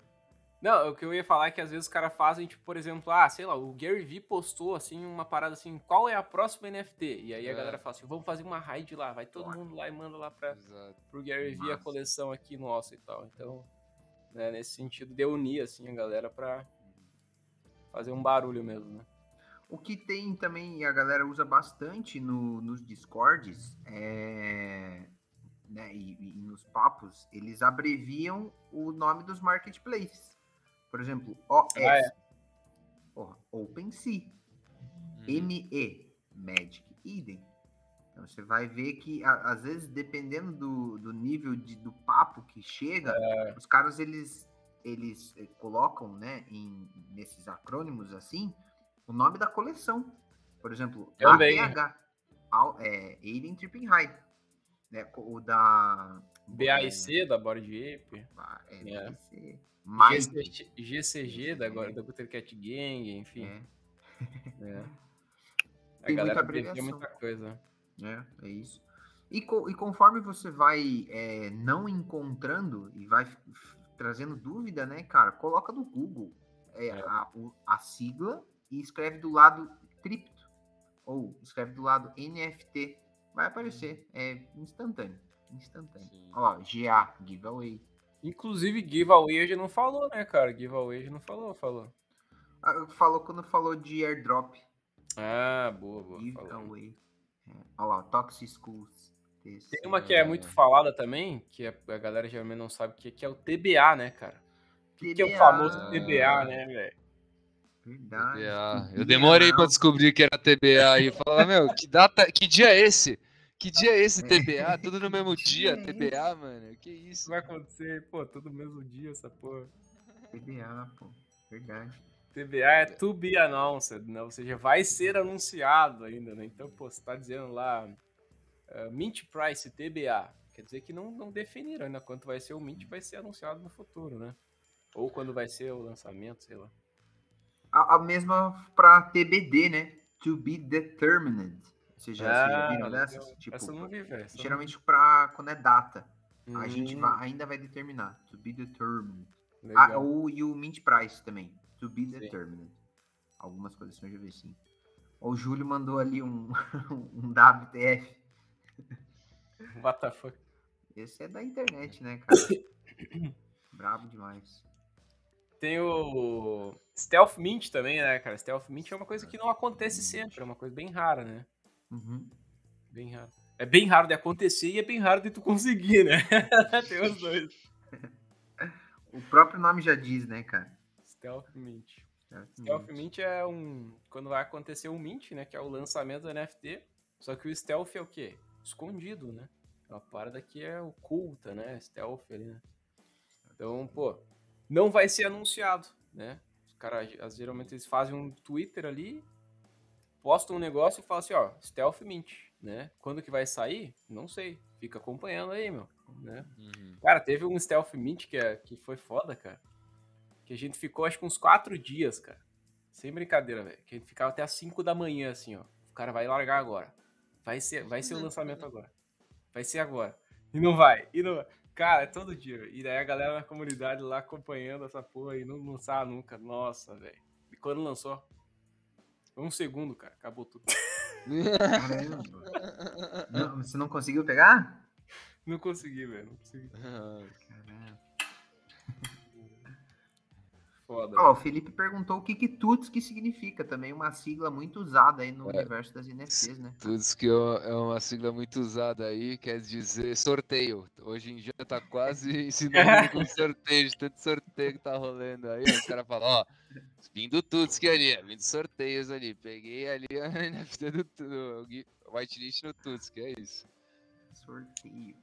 Não, o que eu ia falar é que às vezes os caras fazem, tipo, por exemplo, ah, sei lá, o Gary Vee postou, assim, uma parada assim, qual é a próxima NFT? E aí a É. galera fala assim, vamos fazer uma raid lá, vai todo Bora. mundo lá e manda lá pra, Exato. pro Gary Vee a coleção aqui nossa e tal. Então, né, nesse sentido de unir, assim, a galera pra fazer um barulho mesmo, né? O que tem também, e a galera usa bastante no, nos Discords, é, né, e, e nos papos, eles abreviam o nome dos marketplaces. Por exemplo, OS, Ah, é. porra, OpenSea, Uhum. ME, Magic Eden. Então você vai ver que, a- às vezes, dependendo do, do nível de, do papo que chega, É. os caras, eles, eles eh, colocam, né, em, nesses acrônimos assim, o nome da coleção. Por exemplo. ATH, Al- é, Aiden Tripping High. Né, o da... BAIC da Board Ape, É, É. BAIC. Mais... GC GCG da, agora, da Gutter Cat Gang, enfim. É, É. (laughs) A Tem muita galera abreviação. muita coisa. é, é isso. E, co- e conforme você vai é, não encontrando e vai trazendo dúvida, né, cara, coloca no Google é, É. A, a sigla e escreve do lado cripto. Ou escreve do lado NFT. Vai aparecer. É instantâneo. Instantâneo. Sim. Olha lá, GA, giveaway. Inclusive, giveaway a gente não falou, né, cara? Giveaway a gente não falou, falou. Ah, Falou quando falou de airdrop. Ah, boa, boa. Giveaway. É. Olha lá, Toxic Schools. NFTs. Tem uma que é muito falada também, que a a galera geralmente não sabe o que, que é o TBA, né, cara? O que, que é o famoso TBA, né, velho? Verdade. TBA. Eu demorei pra descobrir que era TBA e falar, meu, que data, que dia é esse? Que dia é esse TBA? (laughs) Tudo no mesmo dia, dia é TBA, mano. Que Isso vai acontecer, pô, todo mesmo dia essa porra. TBA, pô. Verdade. (laughs) TBA é to be announced, né? Ou seja, vai ser anunciado ainda, né? Então, pô, você tá dizendo lá eh, Mint Price TBA. Quer dizer que não, não definiram ainda quanto vai ser o Mint, vai ser anunciado no futuro, né? Ou quando vai ser o lançamento, sei lá. A, a mesma pra TBD, né? To be determined. Vocês já, vocês já viram Ah, dessas? legal. Tipo, Essa eu não vi, velho. eu geralmente pra quando é data. vi. A gente Hum, vai- ainda vai determinar. To be determined. Ah, legal. o, e o Mint Price também. To be Sim. determined. Algumas coleções eu já vi sim. O Júlio mandou ali um, (laughs) um WTF. (laughs) What the fuck? Esse é da internet, né, cara? (coughs) Brabo demais. Tem o Stealth Mint também, né, cara? Stealth Mint é uma coisa que não acontece sempre, é uma coisa bem rara, né? Uhum. Bem raro. É bem raro de acontecer e é bem raro de tu conseguir, né? (laughs) Tem os dois. O próprio nome já diz, né, cara? Stealth Mint. Stealth Mint é um. Quando vai acontecer o Mint, né? Que é o lançamento do NFT. Só que o Stealth é o quê? Escondido, né? É uma parada que é oculta, né? Stealth ali, né? Então, pô, não vai ser anunciado, né? Os caras, geralmente, eles fazem um Twitter ali, postam um negócio e falam assim, ó, Stealth Mint, né? Quando que vai sair? Não sei. Fica acompanhando aí, meu, né? Uhum. Cara, teve um Stealth Mint que, é, que foi foda, cara. Que a gente ficou acho que uns quatro dias, cara. Sem brincadeira, velho. Que a gente ficava até as 5 da manhã, assim, ó. O cara vai largar agora. Vai ser, vai ser o lançamento agora. Vai ser agora. E não vai. E não vai. Cara, é todo dia. E daí a galera na comunidade lá acompanhando essa porra e não lançar nunca. Nossa, velho. E quando lançou? Foi um segundo, cara. Acabou tudo. (laughs) Caramba. Não, você não conseguiu pegar? Não consegui, velho. Não consegui. Caramba. Foda. Ó, o Felipe perguntou o que que TUTS que significa, também uma sigla muito usada aí no É. universo das NFTs, né? Que é uma- é uma sigla muito usada aí, quer dizer sorteio. Hoje em dia tá quase (laughs) ensinando com sorteio, de tanto sorteio que tá rolando aí. Os caras falam, ó, vim do Tuts que ali, vim dos sorteios ali. Peguei ali a (laughs) NFT do, do Gui- Whitelist no Tuts, que é isso. Sorteio.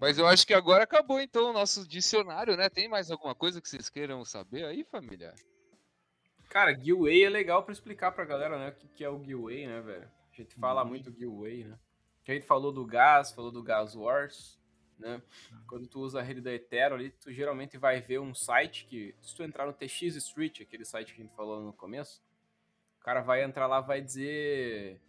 Mas eu acho que agora acabou então o nosso dicionário, né? Tem mais alguma coisa que vocês queiram saber aí, família? Cara, giveaway é legal pra explicar pra galera, né, o que, que é o giveaway, né, velho? A gente fala Uhum. muito giveaway, né? A gente falou do gas, falou do gas wars, né? Quando tu usa a rede da Ethereum ali, tu geralmente vai ver um site que, se tu entrar no TX Street, aquele site que a gente falou no começo, o cara vai entrar lá vai dizer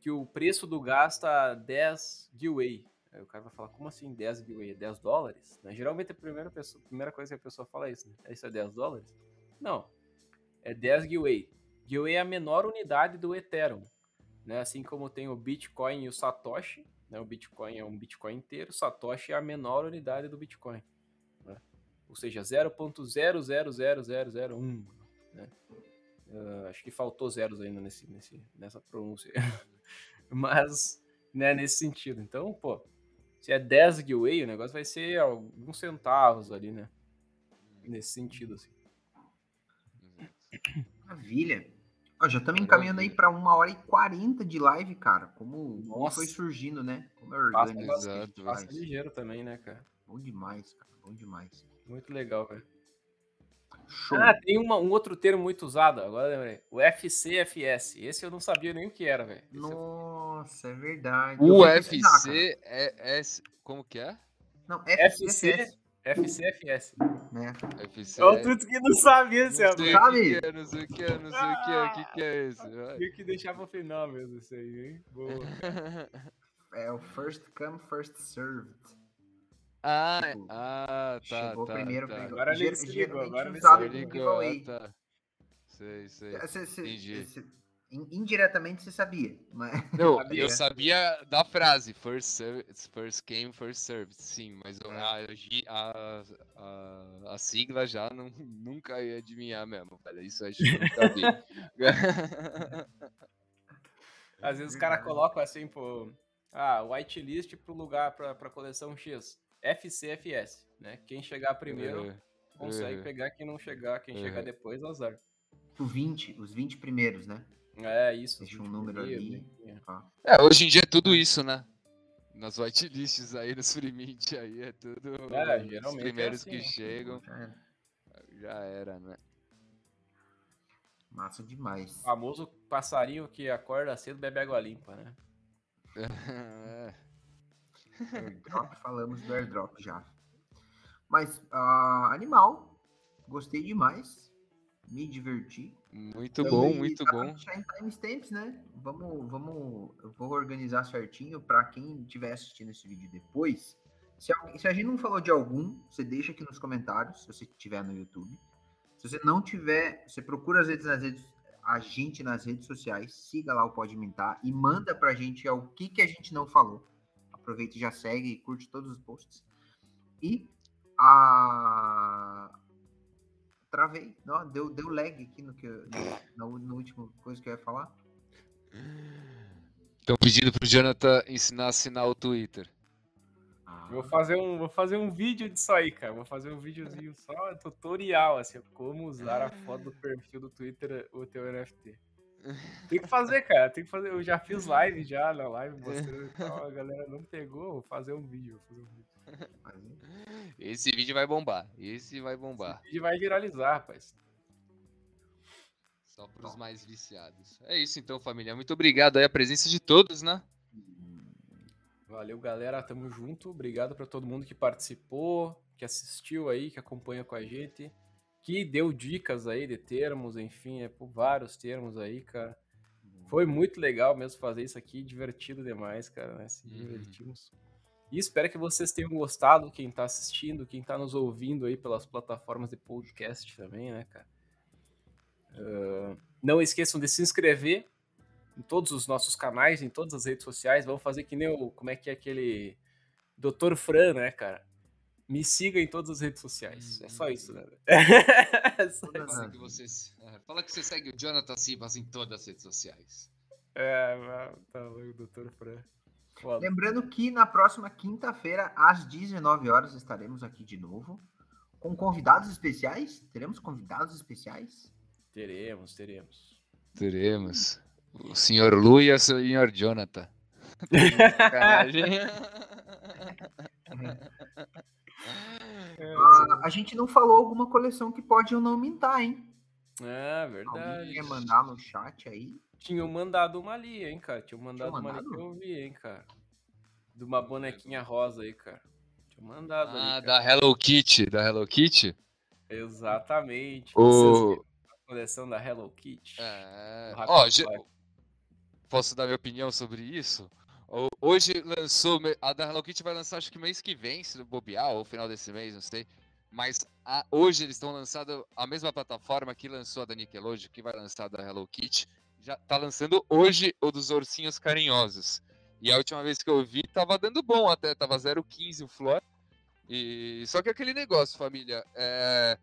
que o preço do gás tá 10 giveaway. Aí o cara vai falar, como assim 10 giveaway? É 10 dólares? Né? Geralmente a primeira, pessoa, a primeira coisa que a pessoa fala é isso, né? Isso é 10 dólares? Não, é 10 giveaway. Giveaway é a menor unidade do Ethereum. Né? Assim como tem o Bitcoin e o Satoshi. Né? O Bitcoin é um Bitcoin inteiro, Satoshi é a menor unidade do Bitcoin. né? Ou seja, 0.000001. Né? Ah, acho que faltou zeros ainda nesse, nesse, nessa pronúncia. (laughs) Mas, né, nesse sentido. Então, pô, se é 10 giveaway, o negócio vai ser alguns centavos ali, né? Nesse sentido, assim. Maravilha. Ó, já estamos encaminhando aí para uma hora e quarenta de live, cara. Como, como foi surgindo, né? Como é Passa, orgânico. passa, Exato, passa ligeiro também, né, cara? Bom demais, cara. Bom demais. Muito legal, velho. Show. Ah, tem uma- um outro termo muito usado, agora lembrei. O FCFS. Esse eu não sabia nem o que era, velho. Eu- Nossa, é verdade. O. UFC é, é. Como que é? Não, FC, FCFS. FCFS. Né? UFC. É o Tuts que não sabia, Não Celso. sei Sabe? que é, não sei o que é, não sei o que é, o que que é isso? Tinha que deixar pro final mesmo isso aí, hein? Boa. (laughs) É o first come, first served. Ah, é- Tipo, ah, tá, chegou tá, primeiro, tá. pegou. Agora ele ligou, agora ele usado ligou, ah, tá. Sei, sei. Cê- cê- Entendi. cê- in- indiretamente você sabia, mas (laughs) Não, Sabia. eu sabia da frase, first, serve, first came, first served, sim, mas eu- a, a, a, a sigla já não, (laughs) nunca ia adivinhar mesmo, velho, isso acho que eu nunca (laughs) vi. Às vezes os caras colocam assim, pô. Ah, whitelist pro lugar, pra, pra coleção X. FCFS, né? Quem chegar primeiro É, consegue é. pegar, quem não chegar, quem chegar É. depois, azar. O 20, os 20 primeiros, né? É, isso. Deixa um 20 número ali. enfim, é. É, hoje em dia é tudo isso, né? Nas whitelists aí, nos free mint aí, é tudo. É, os geralmente é primeiros assim, que né? chegam, Já era. já era, né? Massa demais. O famoso passarinho que acorda cedo bebe água limpa, né? (laughs) É. Airdrop, falamos do airdrop já. Mas, ah, animal, gostei demais. Me diverti. Muito Também bom, muito pra bom. deixar em timestamps, né? Vamos, vamos, eu vou organizar certinho para quem estiver assistindo esse vídeo depois. Se, alguém- se a gente não falou de algum, você deixa aqui nos comentários, se você estiver no YouTube. Se você não tiver, você procura as redes, nas redes, a gente nas redes sociais, siga lá o Pode Mintar e manda pra gente o que, que a gente não falou. Aproveita e já segue e curte todos os posts. E a travei, não, deu, deu lag aqui no que eu- no, no último coisa que eu ia falar. Estão pedindo pro Jonathan ensinar a assinar o Twitter. Ah, Vou fazer um, vou fazer um vídeo disso aí, cara. Vou fazer um videozinho só tutorial, assim, como usar a foto do perfil do Twitter o teu NFT. Tem que fazer, cara. Tem que fazer. Eu já fiz live já na live mostrando tal. A galera não pegou. Vou fazer um vídeo. Fazer um vídeo. Esse vídeo vai bombar. Esse vai bombar. Esse vídeo vai viralizar, rapaz. Só para os mais viciados. É isso então, família. Muito obrigado aí a presença de todos, né? Valeu, galera. Tamo junto. Obrigado pra todo mundo que participou, que assistiu aí, que acompanha com a gente, que deu dicas aí de termos, enfim, é por vários termos aí, cara. Foi muito legal mesmo fazer isso aqui, divertido demais, cara, né? Se Uhum. divertimos. E espero que vocês tenham gostado, quem tá assistindo, quem tá nos ouvindo aí pelas plataformas de podcast também, né, cara? Ah, não esqueçam de se inscrever em todos os nossos canais, em todas as redes sociais. Vamos fazer que nem o. Como é que é aquele. Dr. Fran, né, cara? Me siga em todas as redes sociais. É só isso, né? (laughs) É só. Fala que, vocês, é, fala que você segue o Jonathan Sibas em todas as redes sociais. É, tá louco, Dr. Fran. Foda. Lembrando que na próxima quinta-feira, às 19 horas, estaremos aqui de novo. Com convidados especiais? Teremos convidados especiais? Teremos, teremos. Teremos. O senhor Lu e o senhor Jonathan. (laughs) (laughs) Sacanagem. Ah, a gente não falou alguma coleção que pode ou não mintar, hein? É, Alguém verdade. quer mandar no chat aí? Tinham mandado uma ali, hein, cara. Tinham mandado, uma ali mandado? que eu vi, hein, cara. De uma bonequinha rosa aí, cara. Tinha mandado Ah, ali, da Hello Kitty. Da Hello Kitty? Exatamente. O... A coleção da Hello Kitty. É... Ó, ge- Flag. posso dar minha opinião sobre isso? Hoje lançou. A da Hello Kitty vai lançar acho que mês que vem, se bobear, ou final desse mês, não sei. Mas a- hoje eles estão lançando a mesma plataforma que lançou a da Nickelodeon, que vai lançar a da Hello Kitty. Já tá lançando hoje o dos ursinhos carinhosos. E a última vez que eu vi, tava dando bom até, tava 0,15 o floor. E só que aquele negócio, família, é...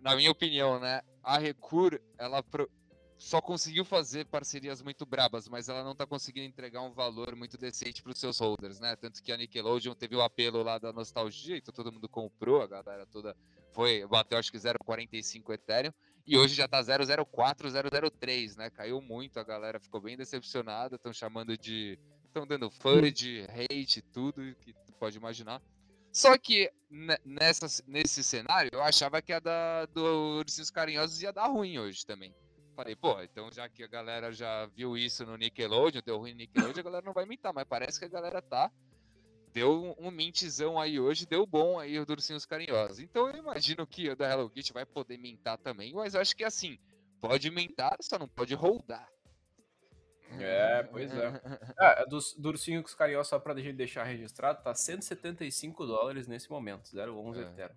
na minha opinião, né? A Recur, ela pro- só conseguiu fazer parcerias muito brabas, mas ela não tá conseguindo entregar um valor muito decente para os seus holders, né? Tanto que a Nickelodeon teve o apelo lá da nostalgia, então todo mundo comprou, a galera toda foi, bateu acho que 0,45 Ethereum, e hoje já tá 0,04, 0,03, né? Caiu muito, a galera ficou bem decepcionada, estão chamando de. estão dando FUD, hate, tudo que tu pode imaginar. Só que ne- nessa, nesse cenário, eu achava que a da, do Ursinhos Carinhosos ia dar ruim hoje também. Falei, pô, então já que a galera já viu isso no Nickelodeon, deu ruim no Nickelodeon, a galera não vai mintar, mas parece que a galera tá. Deu um, mintzão aí hoje, deu bom aí o do Ursinhos Carinhosos. Então eu imagino que o da Hello Kitty vai poder mintar também, mas eu acho que assim, pode mintar, só não pode rodar. É, pois é. (laughs) Ah, dos, do ursinho com os carinhosos, só pra gente deixar registrado, tá 175 dólares nesse momento, 0,11 É. Ethereum.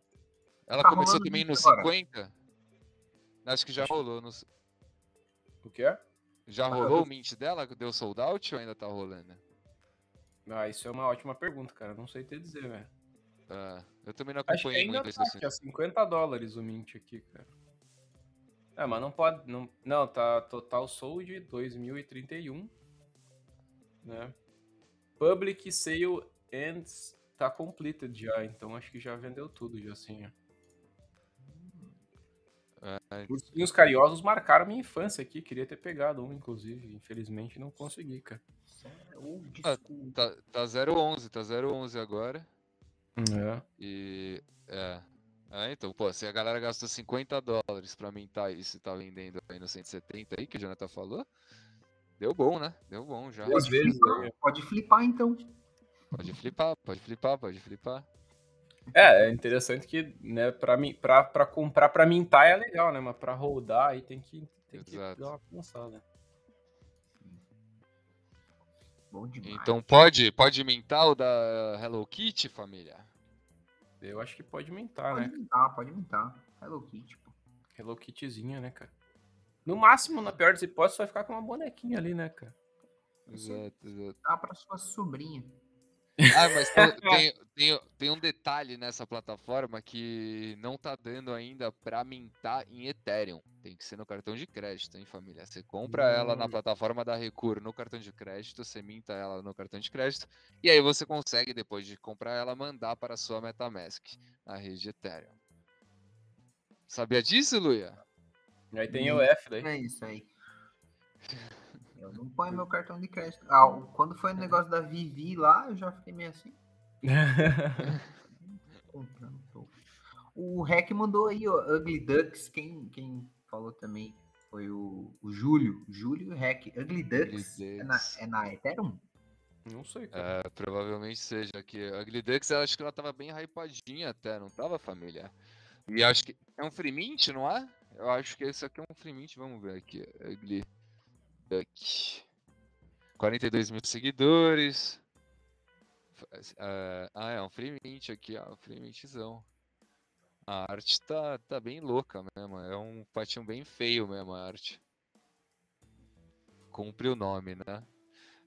Ela Tá começou também no muito agora. 50? Acho que já rolou. no- O que é? já Ah, rolou o mint dela? Deu sold out ou ainda tá rolando? Ah, isso é uma ótima pergunta, cara. Não sei te dizer, velho. Ah, eu também não Acho acompanhei ainda muito tá, esse que é assunto. 50 dólares o mint aqui, cara. É, mas não pode. Não, não tá total sold 2031. Né? Public Sale Ends tá completed já, então acho que já vendeu tudo já assim. Ó. É, Ursinhos carinhosos marcaram minha infância aqui, queria ter pegado um, inclusive, infelizmente não consegui, cara. É Ah, tá, tá 011, tá 011 agora. É. E. É. É, então, pô, se a galera gastou 50 dólares pra mintar isso e tá vendendo aí no 170 aí, que o Jonathan falou, deu bom, né? Deu bom já. Duas Pode vezes flipar, aí. pode flipar, então. Pode flipar, pode flipar, pode flipar. É, é interessante que, né, pra, mim, pra, pra comprar pra mintar é legal, né? Mas pra rodar aí tem que, tem que dar uma pensada. Bom demais. Então pode, pode mintar o da Hello Kitty, família? Eu acho que pode mintar, pode né? mintar, pode mintar. Hello Kitty, pô. Hello Kittyzinha, né, cara? No máximo, na pior das hipóteses, vai ficar com uma bonequinha ali, né, cara? Exato, exato. Dá pra sua sobrinha. Ah, mas tem, (laughs) tem, tem, tem um detalhe nessa plataforma que não tá dando ainda pra mintar em Ethereum. Tem que ser no cartão de crédito, hein, família? Você compra ela na Hum. plataforma da Recur no cartão de crédito, você minta ela no cartão de crédito, e aí você consegue, depois de comprar ela, mandar para a sua Metamask, na rede Ethereum. Sabia disso, Luia? Aí tem o F daí. É isso aí. Eu não ponho meu cartão de crédito. Ah, o- quando foi no negócio da Vivi lá, eu já fiquei meio assim. (laughs) O Rec mandou aí, ó, Ugly Ducks. Quem, quem falou também foi o, o Júlio. Júlio o Rec. Ugly Ducks. É, na, é na Ethereum? Não sei, cara. É, provavelmente seja que a Ugly Ducks, eu acho que ela tava bem hypadinha até, não tava, família? E acho que é um free mint, não é? Eu acho que esse aqui é um free mint, vamos ver aqui. Ugly Duck. 42 mil seguidores. É, ah, é um free mint aqui, ó, um free mintzão. A arte tá, tá bem louca mesmo, é um patinho bem feio mesmo a arte. Cumpre o nome, né?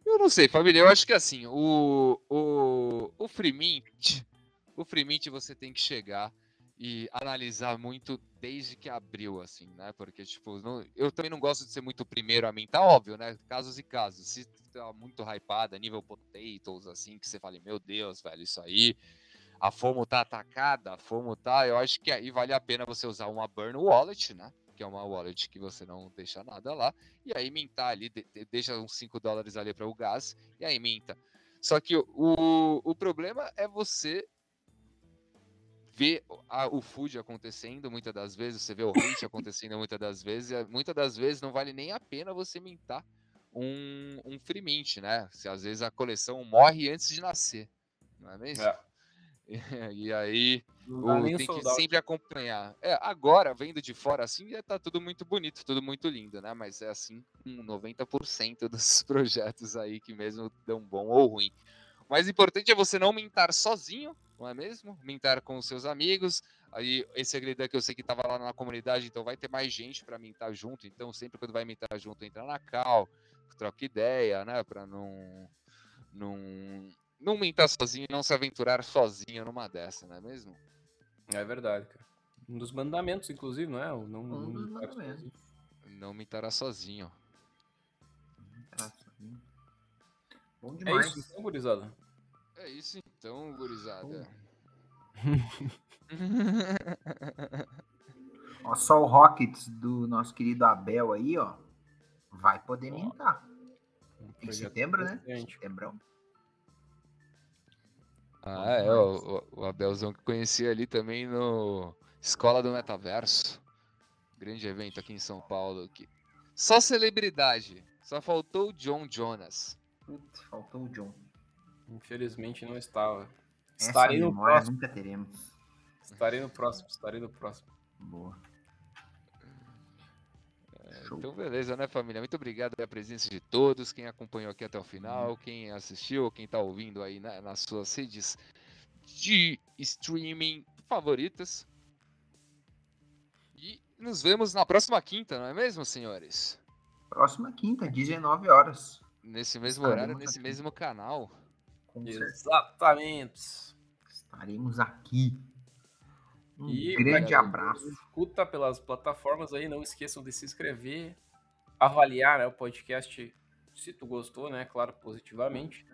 Eu não sei, família. Eu acho que assim, o, o, o Free Mint, o Free Mint você tem que chegar e analisar muito desde que abriu, assim, né? Porque, tipo, não- eu também não gosto de ser muito primeiro a mintar, óbvio, né? Casos e casos. Se tá muito hypada, nível potatoes, assim, que você fale, meu Deus, velho, isso aí. A FOMO tá atacada, a FOMO tá. Eu acho que aí vale a pena você usar uma Burn Wallet, né? Que é uma wallet que você não deixa nada lá e aí mintar ali, de- de- deixa uns 5 dólares ali para o gás, e aí minta. Só que o, o problema é você ver a- o food acontecendo muitas das vezes, você vê o hate (coughs) acontecendo muitas das vezes, e muitas das vezes não vale nem a pena você mintar um, um free mint, né? Se às vezes a coleção morre antes de nascer, não é mesmo? É. (laughs) E aí o- tem que sempre acompanhar. É, agora, vendo de fora assim, já tá tudo muito bonito, tudo muito lindo, né? Mas é assim com 90% dos (laughs) projetos aí que mesmo dão bom ou ruim. O mais importante é você não mintar sozinho, não é mesmo? Mintar com os seus amigos. Aí esse agredor que eu sei que tava lá na comunidade, então vai ter mais gente para mintar junto. Então sempre quando vai mintar junto, entra na cal, troca ideia, né? Pra não. não não mintar sozinho e não se aventurar sozinho numa dessa, não é mesmo? É verdade, cara. Um dos mandamentos, inclusive, não é? O não, não Um dos mintar mandamentos. sozinho. Não mintará sozinho. Bom É demais. isso, então, gurizada. É isso então, gurizada. (laughs) Ó, só o Rockets do nosso querido Abel aí, ó. Vai poder Ó. mintar. Um Em setembro, né? Setembrão. ah, é, o, o- Abelzão que conheci ali também no Escola do Metaverso. Grande evento aqui em São Paulo. Que... Só celebridade. Só faltou o John Jonas. Putz, faltou o John. Infelizmente não estava. Essa Estarei no próximo. nunca teremos. Estarei no próximo, estarei no próximo. Boa. É, Show. Então, beleza, né, família? Muito obrigado pela presença de todos, quem acompanhou aqui até o final, quem assistiu, quem tá ouvindo aí na- nas suas redes de streaming favoritas. E nos vemos na próxima quinta, não é mesmo, senhores? Próxima quinta, 19 horas. Nesse mesmo Estaremos horário, nesse mesmo canal. Com certeza. Exatamente. Estaremos aqui. Um E grande abraço. Escuta pelas plataformas aí, não esqueçam de se inscrever, avaliar né, o podcast se tu gostou, né? Claro, positivamente.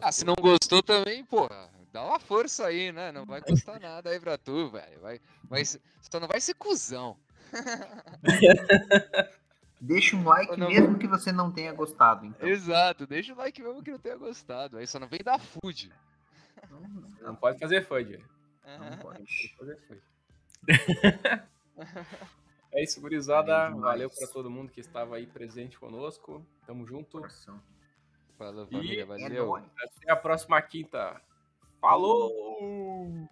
Ah, se não gostou também, porra, dá uma força aí, né? Não vai custar nada aí pra tu, velho. Vai, vai, só não vai ser cuzão. (laughs) Deixa um like Não- mesmo que você não tenha gostado, então. Exato, deixa o like mesmo que não tenha gostado. Aí só não vem dar food. Não pode fazer fudge. Não pode. Fazer fudge. É isso, gurizada. Valeu demais. Valeu pra todo mundo que estava aí presente conosco. Tamo junto. Coração. Falou, família, É valeu. nóis. Até a próxima quinta. Falou!